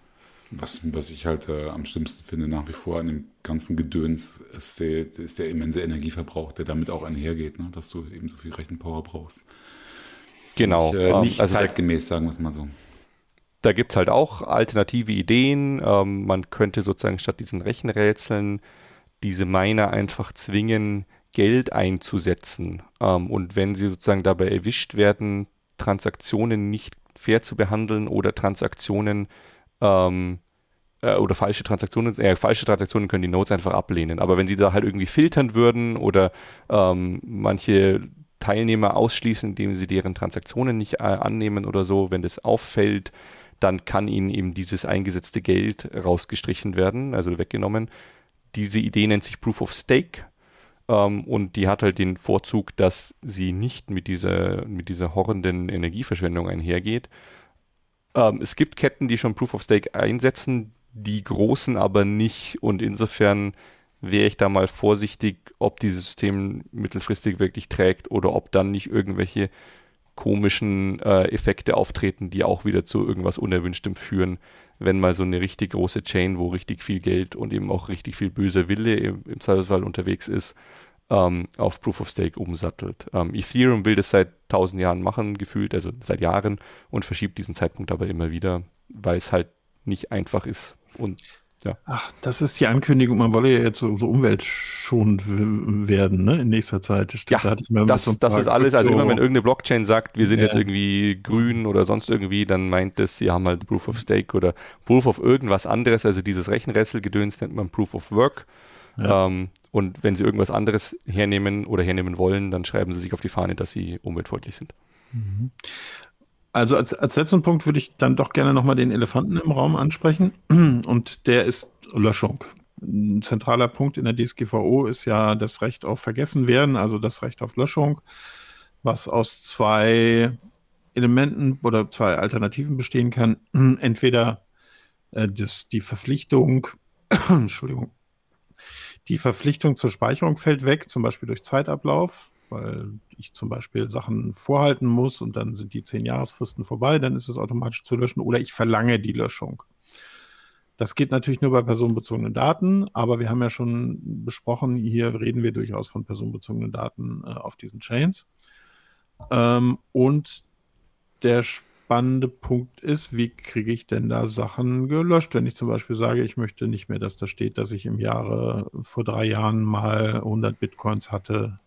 Was, was ich halt äh, am schlimmsten finde nach wie vor an dem ganzen Gedöns ist der, ist der immense Energieverbrauch, der damit auch einhergeht, ne? dass du eben so viel Rechenpower brauchst. Genau. Nicht, äh, nicht also zeitgemäß, sagen wir es mal so. Da gibt es halt auch alternative Ideen. Ähm, man könnte sozusagen statt diesen Rechenrätseln diese Miner einfach zwingen, Geld einzusetzen. Ähm, und wenn sie sozusagen dabei erwischt werden, Transaktionen nicht fair zu behandeln oder Transaktionen ähm, äh, oder falsche Transaktionen, äh, falsche Transaktionen können die Nodes einfach ablehnen. Aber wenn sie da halt irgendwie filtern würden oder ähm, manche Teilnehmer ausschließen, indem sie deren Transaktionen nicht äh, annehmen oder so, wenn das auffällt, dann kann ihnen eben dieses eingesetzte Geld rausgestrichen werden, also weggenommen. Diese Idee nennt sich Proof of Stake ähm, und die hat halt den Vorzug, dass sie nicht mit dieser, mit dieser horrenden Energieverschwendung einhergeht, ähm, es gibt Ketten, die schon Proof of Stake einsetzen, die großen aber nicht. Und insofern wäre ich da mal vorsichtig, ob dieses System mittelfristig wirklich trägt oder ob dann nicht irgendwelche komischen äh, Effekte auftreten, die auch wieder zu irgendwas Unerwünschtem führen, wenn mal so eine richtig große Chain, wo richtig viel Geld und eben auch richtig viel böser Wille im, im Zweifelsfall unterwegs ist, ähm, auf Proof of Stake umsattelt. Ähm, Ethereum will das seit tausend Jahren machen, gefühlt, also seit Jahren und verschiebt diesen Zeitpunkt aber immer wieder, weil es halt nicht einfach ist und ja. Ach, das ist die Ankündigung, man wolle ja jetzt so, so umweltschonend werden, ne, in nächster Zeit. Stimmt, ja, da das, so das ist alles, also immer wenn irgendeine Blockchain sagt, wir sind ja. jetzt irgendwie grün oder sonst irgendwie, dann meint es, sie haben halt Proof of Stake oder Proof of irgendwas anderes, also dieses Rechenrätselgedöns nennt man Proof of Work. Ja. Ähm, und wenn sie irgendwas anderes hernehmen oder hernehmen wollen, dann schreiben sie sich auf die Fahne, dass sie umweltfreundlich sind. Mhm. Also als, als letzten Punkt würde ich dann doch gerne nochmal den Elefanten im Raum ansprechen. Und der ist Löschung. Ein zentraler Punkt in der DSGVO ist ja das Recht auf Vergessenwerden, also das Recht auf Löschung, was aus zwei Elementen oder zwei Alternativen bestehen kann. Entweder äh, das, die Verpflichtung, Entschuldigung, die Verpflichtung zur Speicherung fällt weg, zum Beispiel durch Zeitablauf, weil ich zum Beispiel Sachen vorhalten muss und dann sind die zehn Jahresfristen vorbei, dann ist es automatisch zu löschen oder ich verlange die Löschung. Das geht natürlich nur bei personenbezogenen Daten, aber wir haben ja schon besprochen, hier reden wir durchaus von personenbezogenen Daten äh, auf diesen Chains. Ähm, und der spannende Punkt ist, wie kriege ich denn da Sachen gelöscht, wenn ich zum Beispiel sage, ich möchte nicht mehr, dass da steht, dass ich im Jahre vor drei Jahren mal 100 Bitcoins hatte.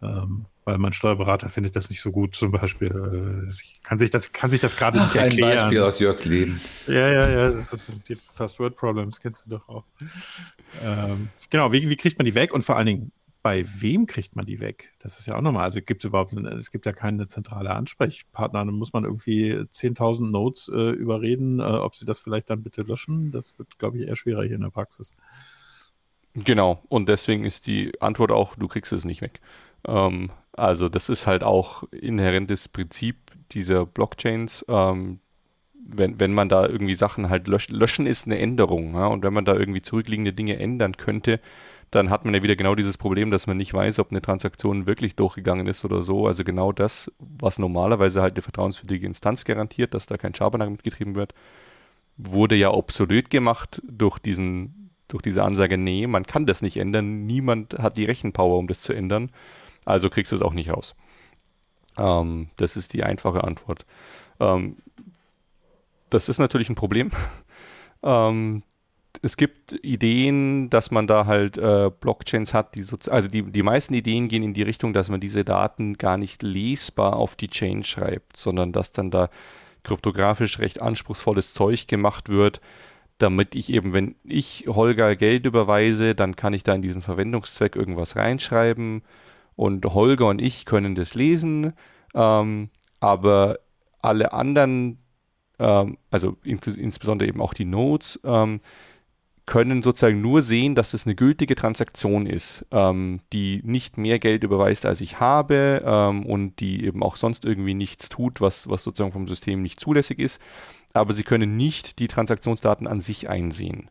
Ähm, weil mein Steuerberater findet das nicht so gut zum Beispiel. Äh, kann sich das, kann sich das gerade nicht erklären. Ein Beispiel aus Jörgs Leben. Ja, ja, ja, das ist die First Word Problems, kennst du doch auch. Ähm, genau, wie, wie kriegt man die weg und vor allen Dingen, bei wem kriegt man die weg? Das ist ja auch nochmal, also gibt es überhaupt, es gibt ja keine zentrale Ansprechpartner, dann muss man irgendwie 10.000 Notes äh, überreden, äh, ob sie das vielleicht dann bitte löschen. Das wird, glaube ich, eher schwieriger hier in der Praxis. Genau, und deswegen ist die Antwort auch, du kriegst es nicht weg. Ähm, also das ist halt auch inhärentes Prinzip dieser Blockchains. Ähm, wenn, wenn man da irgendwie Sachen halt löscht, löschen ist eine Änderung. Ja? Und wenn man da irgendwie zurückliegende Dinge ändern könnte, dann hat man ja wieder genau dieses Problem, dass man nicht weiß, ob eine Transaktion wirklich durchgegangen ist oder so. Also genau das, was normalerweise halt eine vertrauenswürdige Instanz garantiert, dass da kein Schabernack mitgetrieben wird, wurde ja obsolet gemacht durch diesen, durch diese Ansage, nee, man kann das nicht ändern, niemand hat die Rechenpower, um das zu ändern. Also kriegst du es auch nicht raus. Ähm, das ist die einfache Antwort. Ähm, das ist natürlich ein Problem. ähm, es gibt Ideen, dass man da halt äh, Blockchains hat, die so, also die, die meisten Ideen gehen in die Richtung, dass man diese Daten gar nicht lesbar auf die Chain schreibt, sondern dass dann da kryptografisch recht anspruchsvolles Zeug gemacht wird, damit ich eben, wenn ich Holger Geld überweise, dann kann ich da in diesen Verwendungszweck irgendwas reinschreiben und Holger und ich können das lesen, ähm, aber alle anderen, ähm, also in, insbesondere eben auch die Nodes, ähm, können sozusagen nur sehen, dass es eine gültige Transaktion ist, ähm, die nicht mehr Geld überweist, als ich habe ähm, und die eben auch sonst irgendwie nichts tut, was, was sozusagen vom System nicht zulässig ist. Aber sie können nicht die Transaktionsdaten an sich einsehen.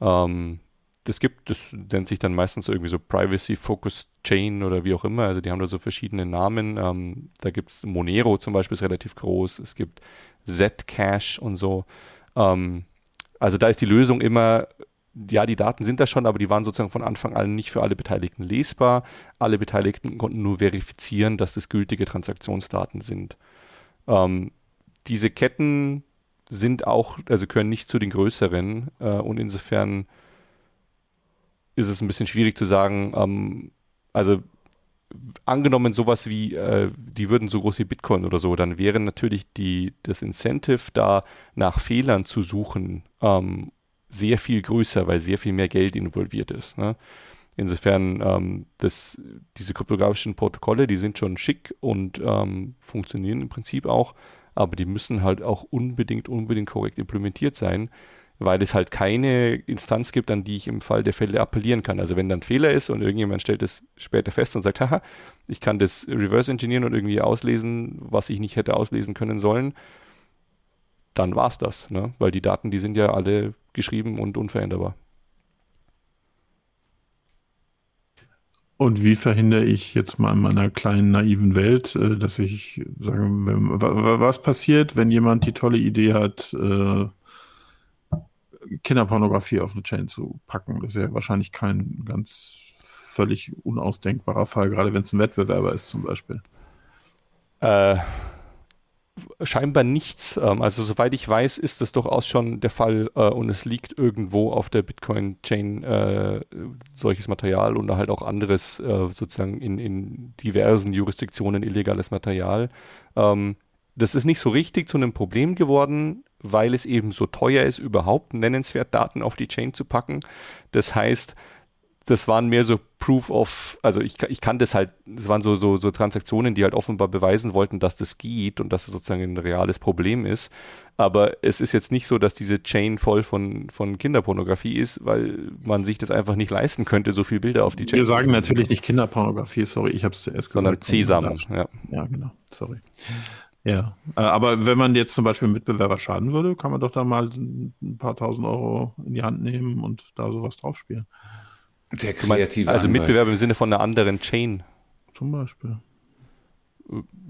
Ähm, das gibt, das nennt sich dann meistens irgendwie so Privacy Focused Chain oder wie auch immer. Also die haben da so verschiedene Namen. Ähm, da gibt es Monero zum Beispiel, ist relativ groß. Es gibt Zcash und so. Ähm, also da ist die Lösung immer, ja, die Daten sind da schon, aber die waren sozusagen von Anfang an nicht für alle Beteiligten lesbar. Alle Beteiligten konnten nur verifizieren, dass das gültige Transaktionsdaten sind. Ähm, diese Ketten sind auch, also gehören nicht zu den größeren äh, und insofern ist es ein bisschen schwierig zu sagen, ähm, also angenommen sowas wie, äh, die würden so groß wie Bitcoin oder so, dann wäre natürlich die, das Incentive da nach Fehlern zu suchen ähm, sehr viel größer, weil sehr viel mehr Geld involviert ist. Ne? Insofern, ähm, das, diese kryptografischen Protokolle, die sind schon schick und ähm, funktionieren im Prinzip auch, aber die müssen halt auch unbedingt, unbedingt korrekt implementiert sein, weil es halt keine Instanz gibt, an die ich im Fall der Fälle appellieren kann. Also wenn dann Fehler ist und irgendjemand stellt es später fest und sagt, haha, ich kann das reverse engineeren und irgendwie auslesen, was ich nicht hätte auslesen können sollen, dann war es das, ne? weil die Daten, die sind ja alle geschrieben und unveränderbar. Und wie verhindere ich jetzt mal in meiner kleinen naiven Welt, äh, dass ich sage, was passiert, wenn jemand die tolle Idee hat, äh, Kinderpornografie auf eine Chain zu packen. Das ist ja wahrscheinlich kein ganz völlig unausdenkbarer Fall, gerade wenn es ein Wettbewerber ist zum Beispiel. Äh, scheinbar nichts. Ähm, also soweit ich weiß, ist das durchaus schon der Fall äh, und es liegt irgendwo auf der Bitcoin-Chain äh, solches Material und halt auch anderes äh, sozusagen in, in diversen Jurisdiktionen illegales Material. Ähm, das ist nicht so richtig zu einem Problem geworden, weil es eben so teuer ist, überhaupt nennenswert Daten auf die Chain zu packen. Das heißt, das waren mehr so Proof of, also ich, ich kann das halt, das waren so, so, so Transaktionen, die halt offenbar beweisen wollten, dass das geht und dass es sozusagen ein reales Problem ist. Aber es ist jetzt nicht so, dass diese Chain voll von, von Kinderpornografie ist, weil man sich das einfach nicht leisten könnte, so viele Bilder auf die Chain Wir sagen natürlich nicht Kinderpornografie, sorry, ich habe es zuerst gesagt. Sondern Sesam, ja. Ja, genau, sorry. Ja, äh, aber wenn man jetzt zum Beispiel Mitbewerber schaden würde, kann man doch da mal ein paar tausend Euro in die Hand nehmen und da sowas draufspielen. Der kreative Also Mitbewerber im Sinne von einer anderen Chain. Zum Beispiel.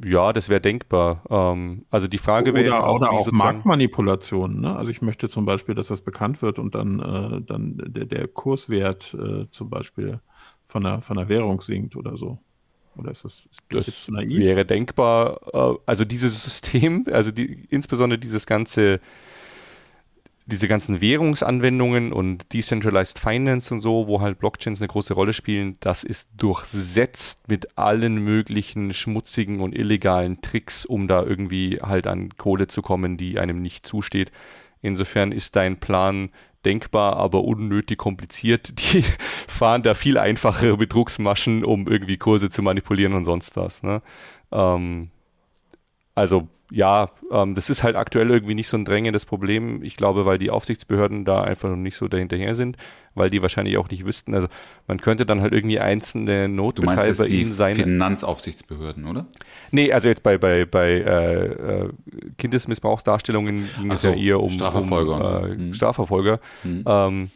ja, das wäre denkbar. Ähm, also die Frage wäre oder, auch, oder auch Marktmanipulationen. Ne? Also ich möchte zum Beispiel, dass das bekannt wird und dann, äh, dann der, der Kurswert äh, zum Beispiel von der, von der Währung sinkt oder so. Oder ist das, ist das zu naiv? wäre denkbar. Äh, also dieses System, also die, insbesondere dieses ganze diese ganzen Währungsanwendungen und Decentralized Finance und so, wo halt Blockchains eine große Rolle spielen, das ist durchsetzt mit allen möglichen schmutzigen und illegalen Tricks, um da irgendwie halt an Kohle zu kommen, die einem nicht zusteht. Insofern ist dein Plan denkbar, aber unnötig kompliziert. Die fahren da viel einfachere Betrugsmaschen, um irgendwie Kurse zu manipulieren und sonst was. Ne? Ähm, also ja, ähm, das ist halt aktuell irgendwie nicht so ein drängendes Problem. Ich glaube, weil die Aufsichtsbehörden da einfach noch nicht so dahinterher sind, weil die wahrscheinlich auch nicht wüssten. Also man könnte dann halt irgendwie einzelne Notbetreiber du meinst in seine Finanzaufsichtsbehörden, oder? Nee, also jetzt bei, bei, bei äh, äh Kindesmissbrauchsdarstellungen ging es so, ja eher um Strafverfolger. Um, äh, so. hm. Strafverfolger. Hm. Ähm,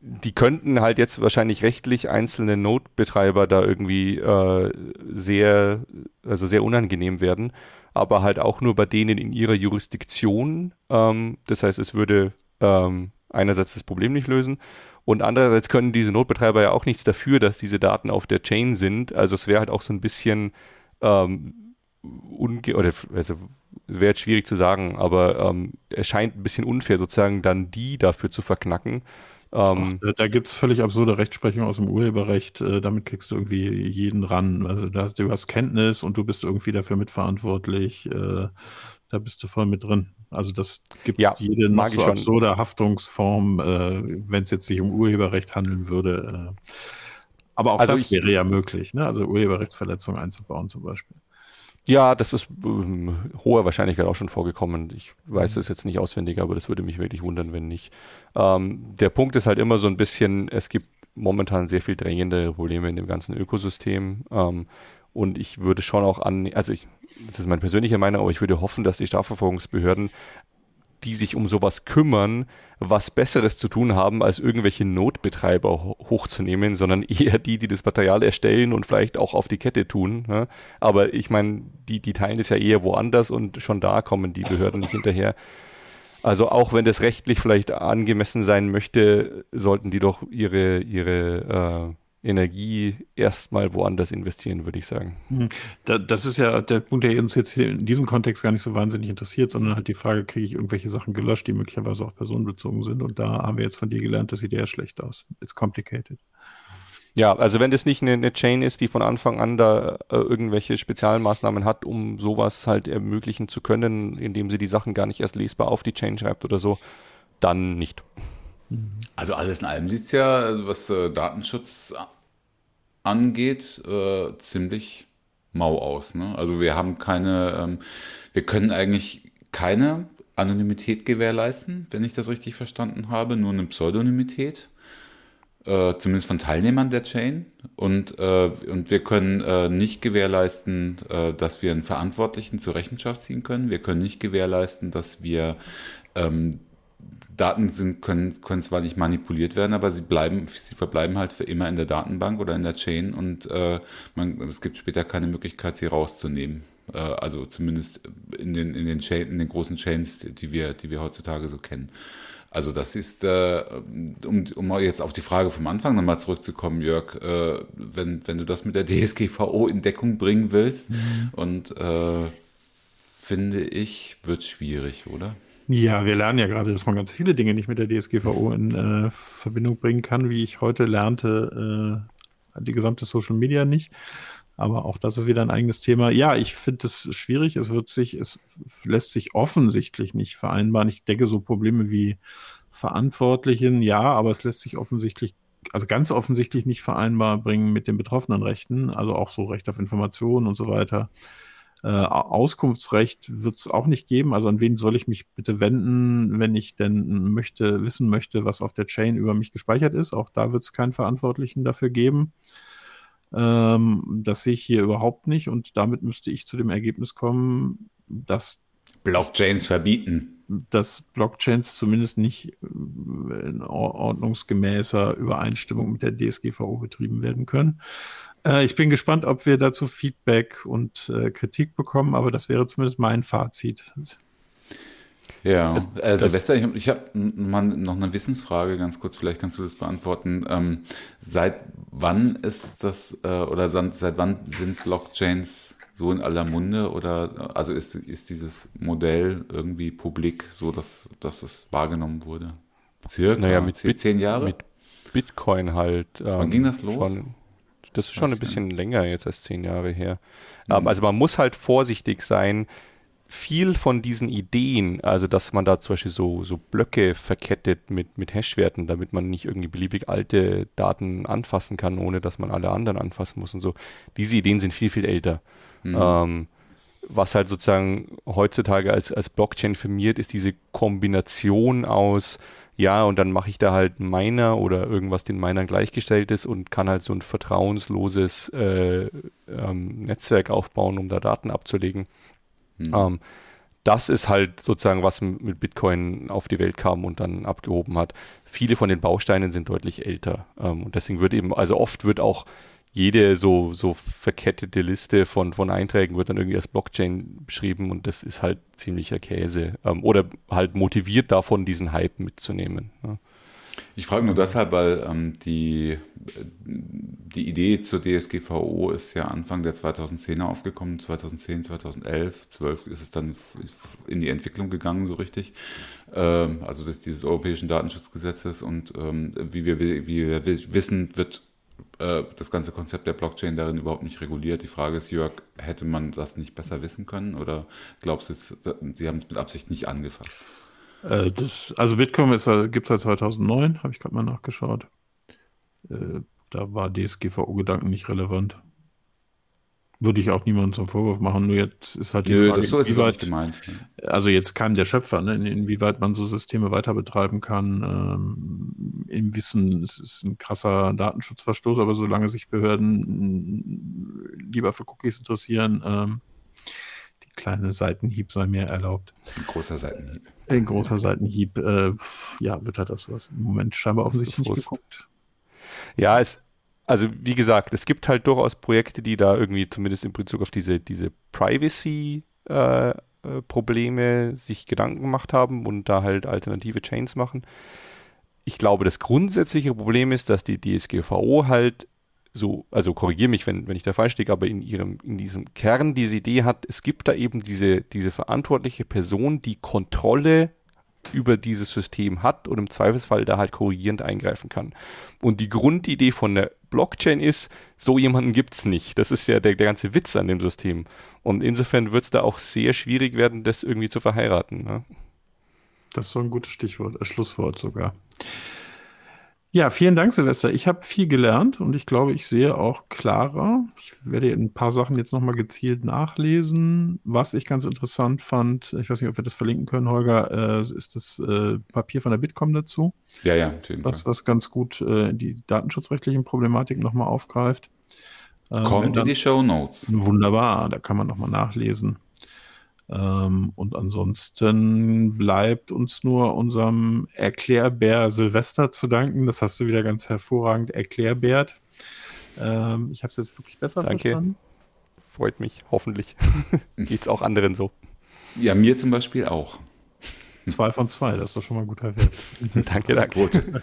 die könnten halt jetzt wahrscheinlich rechtlich einzelne Notbetreiber da irgendwie äh, sehr, also sehr unangenehm werden aber halt auch nur bei denen in ihrer Jurisdiktion. Ähm, das heißt, es würde ähm, einerseits das Problem nicht lösen und andererseits können diese Notbetreiber ja auch nichts dafür, dass diese Daten auf der Chain sind. Also es wäre halt auch so ein bisschen ähm, unge oder also wäre jetzt schwierig zu sagen, aber ähm, es scheint ein bisschen unfair, sozusagen dann die dafür zu verknacken. Ähm, Ach, da gibt es völlig absurde Rechtsprechung aus dem Urheberrecht. Äh, damit kriegst du irgendwie jeden ran. Also da, du hast Kenntnis und du bist irgendwie dafür mitverantwortlich. Äh, da bist du voll mit drin. Also das gibt ja, jede noch so absurde Haftungsform, äh, wenn es jetzt sich um Urheberrecht handeln würde. Äh. aber auch also das ich, wäre ja möglich, ne? also Urheberrechtsverletzungen einzubauen zum Beispiel. Ja, das ist ähm, hoher Wahrscheinlichkeit auch schon vorgekommen. Ich weiß es jetzt nicht auswendig, aber das würde mich wirklich wundern, wenn nicht. Ähm, der Punkt ist halt immer so ein bisschen, es gibt momentan sehr viel drängende Probleme in dem ganzen Ökosystem. Ähm, und ich würde schon auch an, also ich, das ist meine persönliche Meinung, aber ich würde hoffen, dass die Strafverfolgungsbehörden die sich um sowas kümmern, was Besseres zu tun haben, als irgendwelche Notbetreiber hochzunehmen, sondern eher die, die das Material erstellen und vielleicht auch auf die Kette tun. Ne? Aber ich meine, die, die teilen das ja eher woanders und schon da kommen die Behörden nicht hinterher. Also auch wenn das rechtlich vielleicht angemessen sein möchte, sollten die doch ihre, ihre äh, Energie erstmal woanders investieren, würde ich sagen. Hm. das ist ja der Punkt, der uns jetzt in diesem Kontext gar nicht so wahnsinnig interessiert, sondern halt die Frage, kriege ich irgendwelche Sachen gelöscht, die möglicherweise auch personenbezogen sind. Und da haben wir jetzt von dir gelernt, das sieht eher schlecht aus. It's complicated. Ja, also wenn das nicht eine, eine Chain ist, die von Anfang an da äh, irgendwelche Spezialmaßnahmen hat, um sowas halt ermöglichen zu können, indem sie die Sachen gar nicht erst lesbar auf die Chain schreibt oder so, dann nicht. Also alles in allem sieht es ja, was äh, Datenschutz angeht, äh, ziemlich mau aus. Ne? Also wir haben keine, ähm, wir können eigentlich keine Anonymität gewährleisten, wenn ich das richtig verstanden habe, nur eine Pseudonymität. Äh, zumindest von Teilnehmern der Chain. Und, äh, und wir können äh, nicht gewährleisten, äh, dass wir einen Verantwortlichen zur Rechenschaft ziehen können. Wir können nicht gewährleisten, dass wir ähm, Daten sind, können, können zwar nicht manipuliert werden, aber sie bleiben, sie verbleiben halt für immer in der Datenbank oder in der Chain und äh, man, es gibt später keine Möglichkeit, sie rauszunehmen. Äh, also zumindest in den, in den Chain, in den großen Chains, die wir, die wir heutzutage so kennen. Also das ist, äh, um, um jetzt auf die Frage vom Anfang nochmal zurückzukommen, Jörg, äh, wenn, wenn du das mit der DSGVO in Deckung bringen willst mhm. und äh, finde ich, wird schwierig, oder? Ja, wir lernen ja gerade, dass man ganz viele Dinge nicht mit der DSGVO in äh, Verbindung bringen kann, wie ich heute lernte, äh, die gesamte Social Media nicht. Aber auch das ist wieder ein eigenes Thema. Ja, ich finde es schwierig. Es wird sich, es lässt sich offensichtlich nicht vereinbaren. Ich denke, so Probleme wie Verantwortlichen, ja, aber es lässt sich offensichtlich, also ganz offensichtlich nicht vereinbar bringen mit den betroffenen Rechten, also auch so Recht auf Information und so weiter. Äh, Auskunftsrecht wird es auch nicht geben. Also an wen soll ich mich bitte wenden, wenn ich denn möchte, wissen möchte, was auf der Chain über mich gespeichert ist? Auch da wird es keinen Verantwortlichen dafür geben. Ähm, das sehe ich hier überhaupt nicht und damit müsste ich zu dem Ergebnis kommen, dass Blockchains verbieten. Dass Blockchains zumindest nicht äh, in ordnungsgemäßer Übereinstimmung mit der DSGVO betrieben werden können. Äh, ich bin gespannt, ob wir dazu Feedback und äh, Kritik bekommen, aber das wäre zumindest mein Fazit. Ja, äh, Silvester, ich, ich habe mal noch eine Wissensfrage, ganz kurz, vielleicht kannst du das beantworten. Ähm, seit wann ist das, äh, oder seit, seit wann sind Blockchains so in aller Munde oder also ist, ist dieses Modell irgendwie publik, so dass, dass es wahrgenommen wurde? Circa naja, mit zehn, zehn Jahre? Mit Bitcoin halt. Ähm, Wann ging das los? Schon, das ist schon ein bisschen länger jetzt als zehn Jahre her. Mhm. Ähm, also man muss halt vorsichtig sein, viel von diesen Ideen, also dass man da zum Beispiel so, so Blöcke verkettet mit, mit Hashwerten, damit man nicht irgendwie beliebig alte Daten anfassen kann, ohne dass man alle anderen anfassen muss und so, diese Ideen sind viel, viel älter. Mhm. Ähm, was halt sozusagen heutzutage als, als Blockchain firmiert, ist diese Kombination aus, ja, und dann mache ich da halt einen Miner oder irgendwas den Minern gleichgestellt ist und kann halt so ein vertrauensloses äh, ähm, Netzwerk aufbauen, um da Daten abzulegen. Mhm. Ähm, das ist halt sozusagen, was mit Bitcoin auf die Welt kam und dann abgehoben hat. Viele von den Bausteinen sind deutlich älter. Ähm, und deswegen wird eben, also oft wird auch jede so, so verkettete Liste von, von Einträgen wird dann irgendwie als Blockchain beschrieben und das ist halt ziemlicher Käse. Ähm, oder halt motiviert davon, diesen Hype mitzunehmen. Ja. Ich frage nur deshalb, weil ähm, die, die Idee zur DSGVO ist ja Anfang der 2010er aufgekommen, 2010, 2011, 12 ist es dann in die Entwicklung gegangen, so richtig. Ähm, also des, dieses europäischen Datenschutzgesetzes und ähm, wie, wir, wie wir wissen, wird äh, das ganze Konzept der Blockchain darin überhaupt nicht reguliert. Die Frage ist, Jörg, hätte man das nicht besser wissen können oder glaubst du, Sie haben es mit Absicht nicht angefasst? Äh, das, also Bitcoin gibt es seit 2009, habe ich gerade mal nachgeschaut. Äh, da war DSGVO-Gedanken nicht relevant. Würde ich auch niemandem zum Vorwurf machen, nur jetzt ist halt die Nö, Frage, das so ist inwieweit, gemeint. Also jetzt kam der Schöpfer, ne, inwieweit man so Systeme weiter betreiben kann, ähm, im Wissen, es ist ein krasser Datenschutzverstoß, aber solange sich Behörden lieber für Cookies interessieren, ähm, die kleine Seitenhieb sei mir erlaubt. Ein großer Seitenhieb. Ein großer Seitenhieb, äh, ja, wird halt auf sowas im Moment scheinbar offensichtlich nicht geguckt. Ja, es, also wie gesagt, es gibt halt durchaus Projekte, die da irgendwie zumindest in Bezug auf diese, diese Privacy-Probleme äh, äh, sich Gedanken gemacht haben und da halt alternative Chains machen. Ich glaube, das grundsätzliche Problem ist, dass die DSGVO halt so, also korrigiere mich, wenn, wenn ich da falsch liege, aber in ihrem, in diesem Kern diese Idee hat, es gibt da eben diese, diese verantwortliche Person, die Kontrolle über dieses System hat und im Zweifelsfall da halt korrigierend eingreifen kann. Und die Grundidee von der Blockchain ist, so jemanden gibt es nicht. Das ist ja der, der ganze Witz an dem System. Und insofern wird es da auch sehr schwierig werden, das irgendwie zu verheiraten. Ne? Das ist so ein gutes Stichwort, äh, Schlusswort sogar. Ja, vielen Dank, Silvester. Ich habe viel gelernt und ich glaube, ich sehe auch klarer. Ich werde ein paar Sachen jetzt nochmal gezielt nachlesen. Was ich ganz interessant fand, ich weiß nicht, ob wir das verlinken können, Holger, äh, ist das äh, Papier von der Bitkom dazu. Ja, ja, jeden was. Was ganz gut äh, die datenschutzrechtlichen Problematiken nochmal aufgreift. Ähm, Kommt in die Show Notes. Wunderbar, da kann man nochmal nachlesen. Ähm, und ansonsten bleibt uns nur unserem Erklärbär Silvester zu danken. Das hast du wieder ganz hervorragend erklärbärt. Ähm, ich habe es jetzt wirklich besser Danke. verstanden. Freut mich, hoffentlich. Geht es auch anderen so. Ja, mir zum Beispiel auch. Zwei von zwei, das ist doch schon mal ein guter Wert. danke, danke.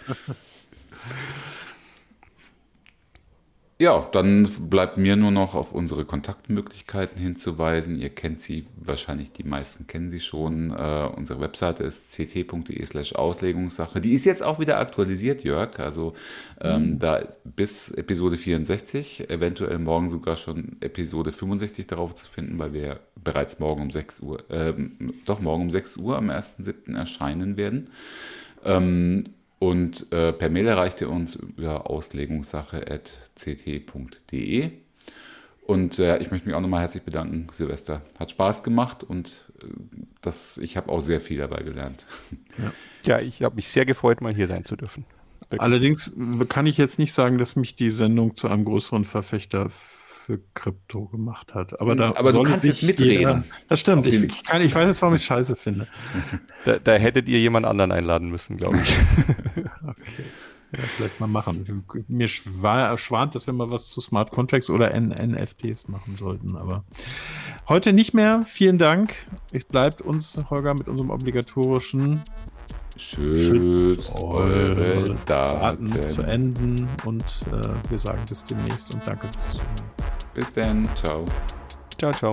Ja, dann bleibt mir nur noch auf unsere Kontaktmöglichkeiten hinzuweisen. Ihr kennt sie, wahrscheinlich die meisten kennen sie schon. Äh, unsere Webseite ist ct.de slash Auslegungssache. Die ist jetzt auch wieder aktualisiert, Jörg. Also ähm, mhm. da bis Episode 64, eventuell morgen sogar schon Episode 65 darauf zu finden, weil wir bereits morgen um 6 Uhr, äh, doch morgen um 6 Uhr am 1.7. erscheinen werden. Ähm, und äh, per Mail erreicht ihr uns über auslegungssache.ct.de. Und äh, ich möchte mich auch nochmal herzlich bedanken, Silvester. Hat Spaß gemacht und äh, das, ich habe auch sehr viel dabei gelernt. Ja, ja ich habe mich sehr gefreut, mal hier sein zu dürfen. Wirklich. Allerdings kann ich jetzt nicht sagen, dass mich die Sendung zu einem größeren Verfechter für Krypto gemacht hat. Aber, Hm, da aber du kannst jetzt mitreden. Jeder, das stimmt. Ich, ich, kann, ich weiß jetzt, warum ich scheiße finde. Da, da hättet ihr jemand anderen einladen müssen, glaube ich. Okay. Ja, vielleicht mal machen. Mir schwa- schwant, dass wir mal was zu Smart Contracts oder N NFTs machen sollten. Aber heute nicht mehr. Vielen Dank. Es bleibt uns, Holger, mit unserem obligatorischen Schützt eure Daten zu Daten. enden. Und äh, wir sagen bis demnächst und danke fürs Zuhören. Bis dann. Ciao. ciao, ciao.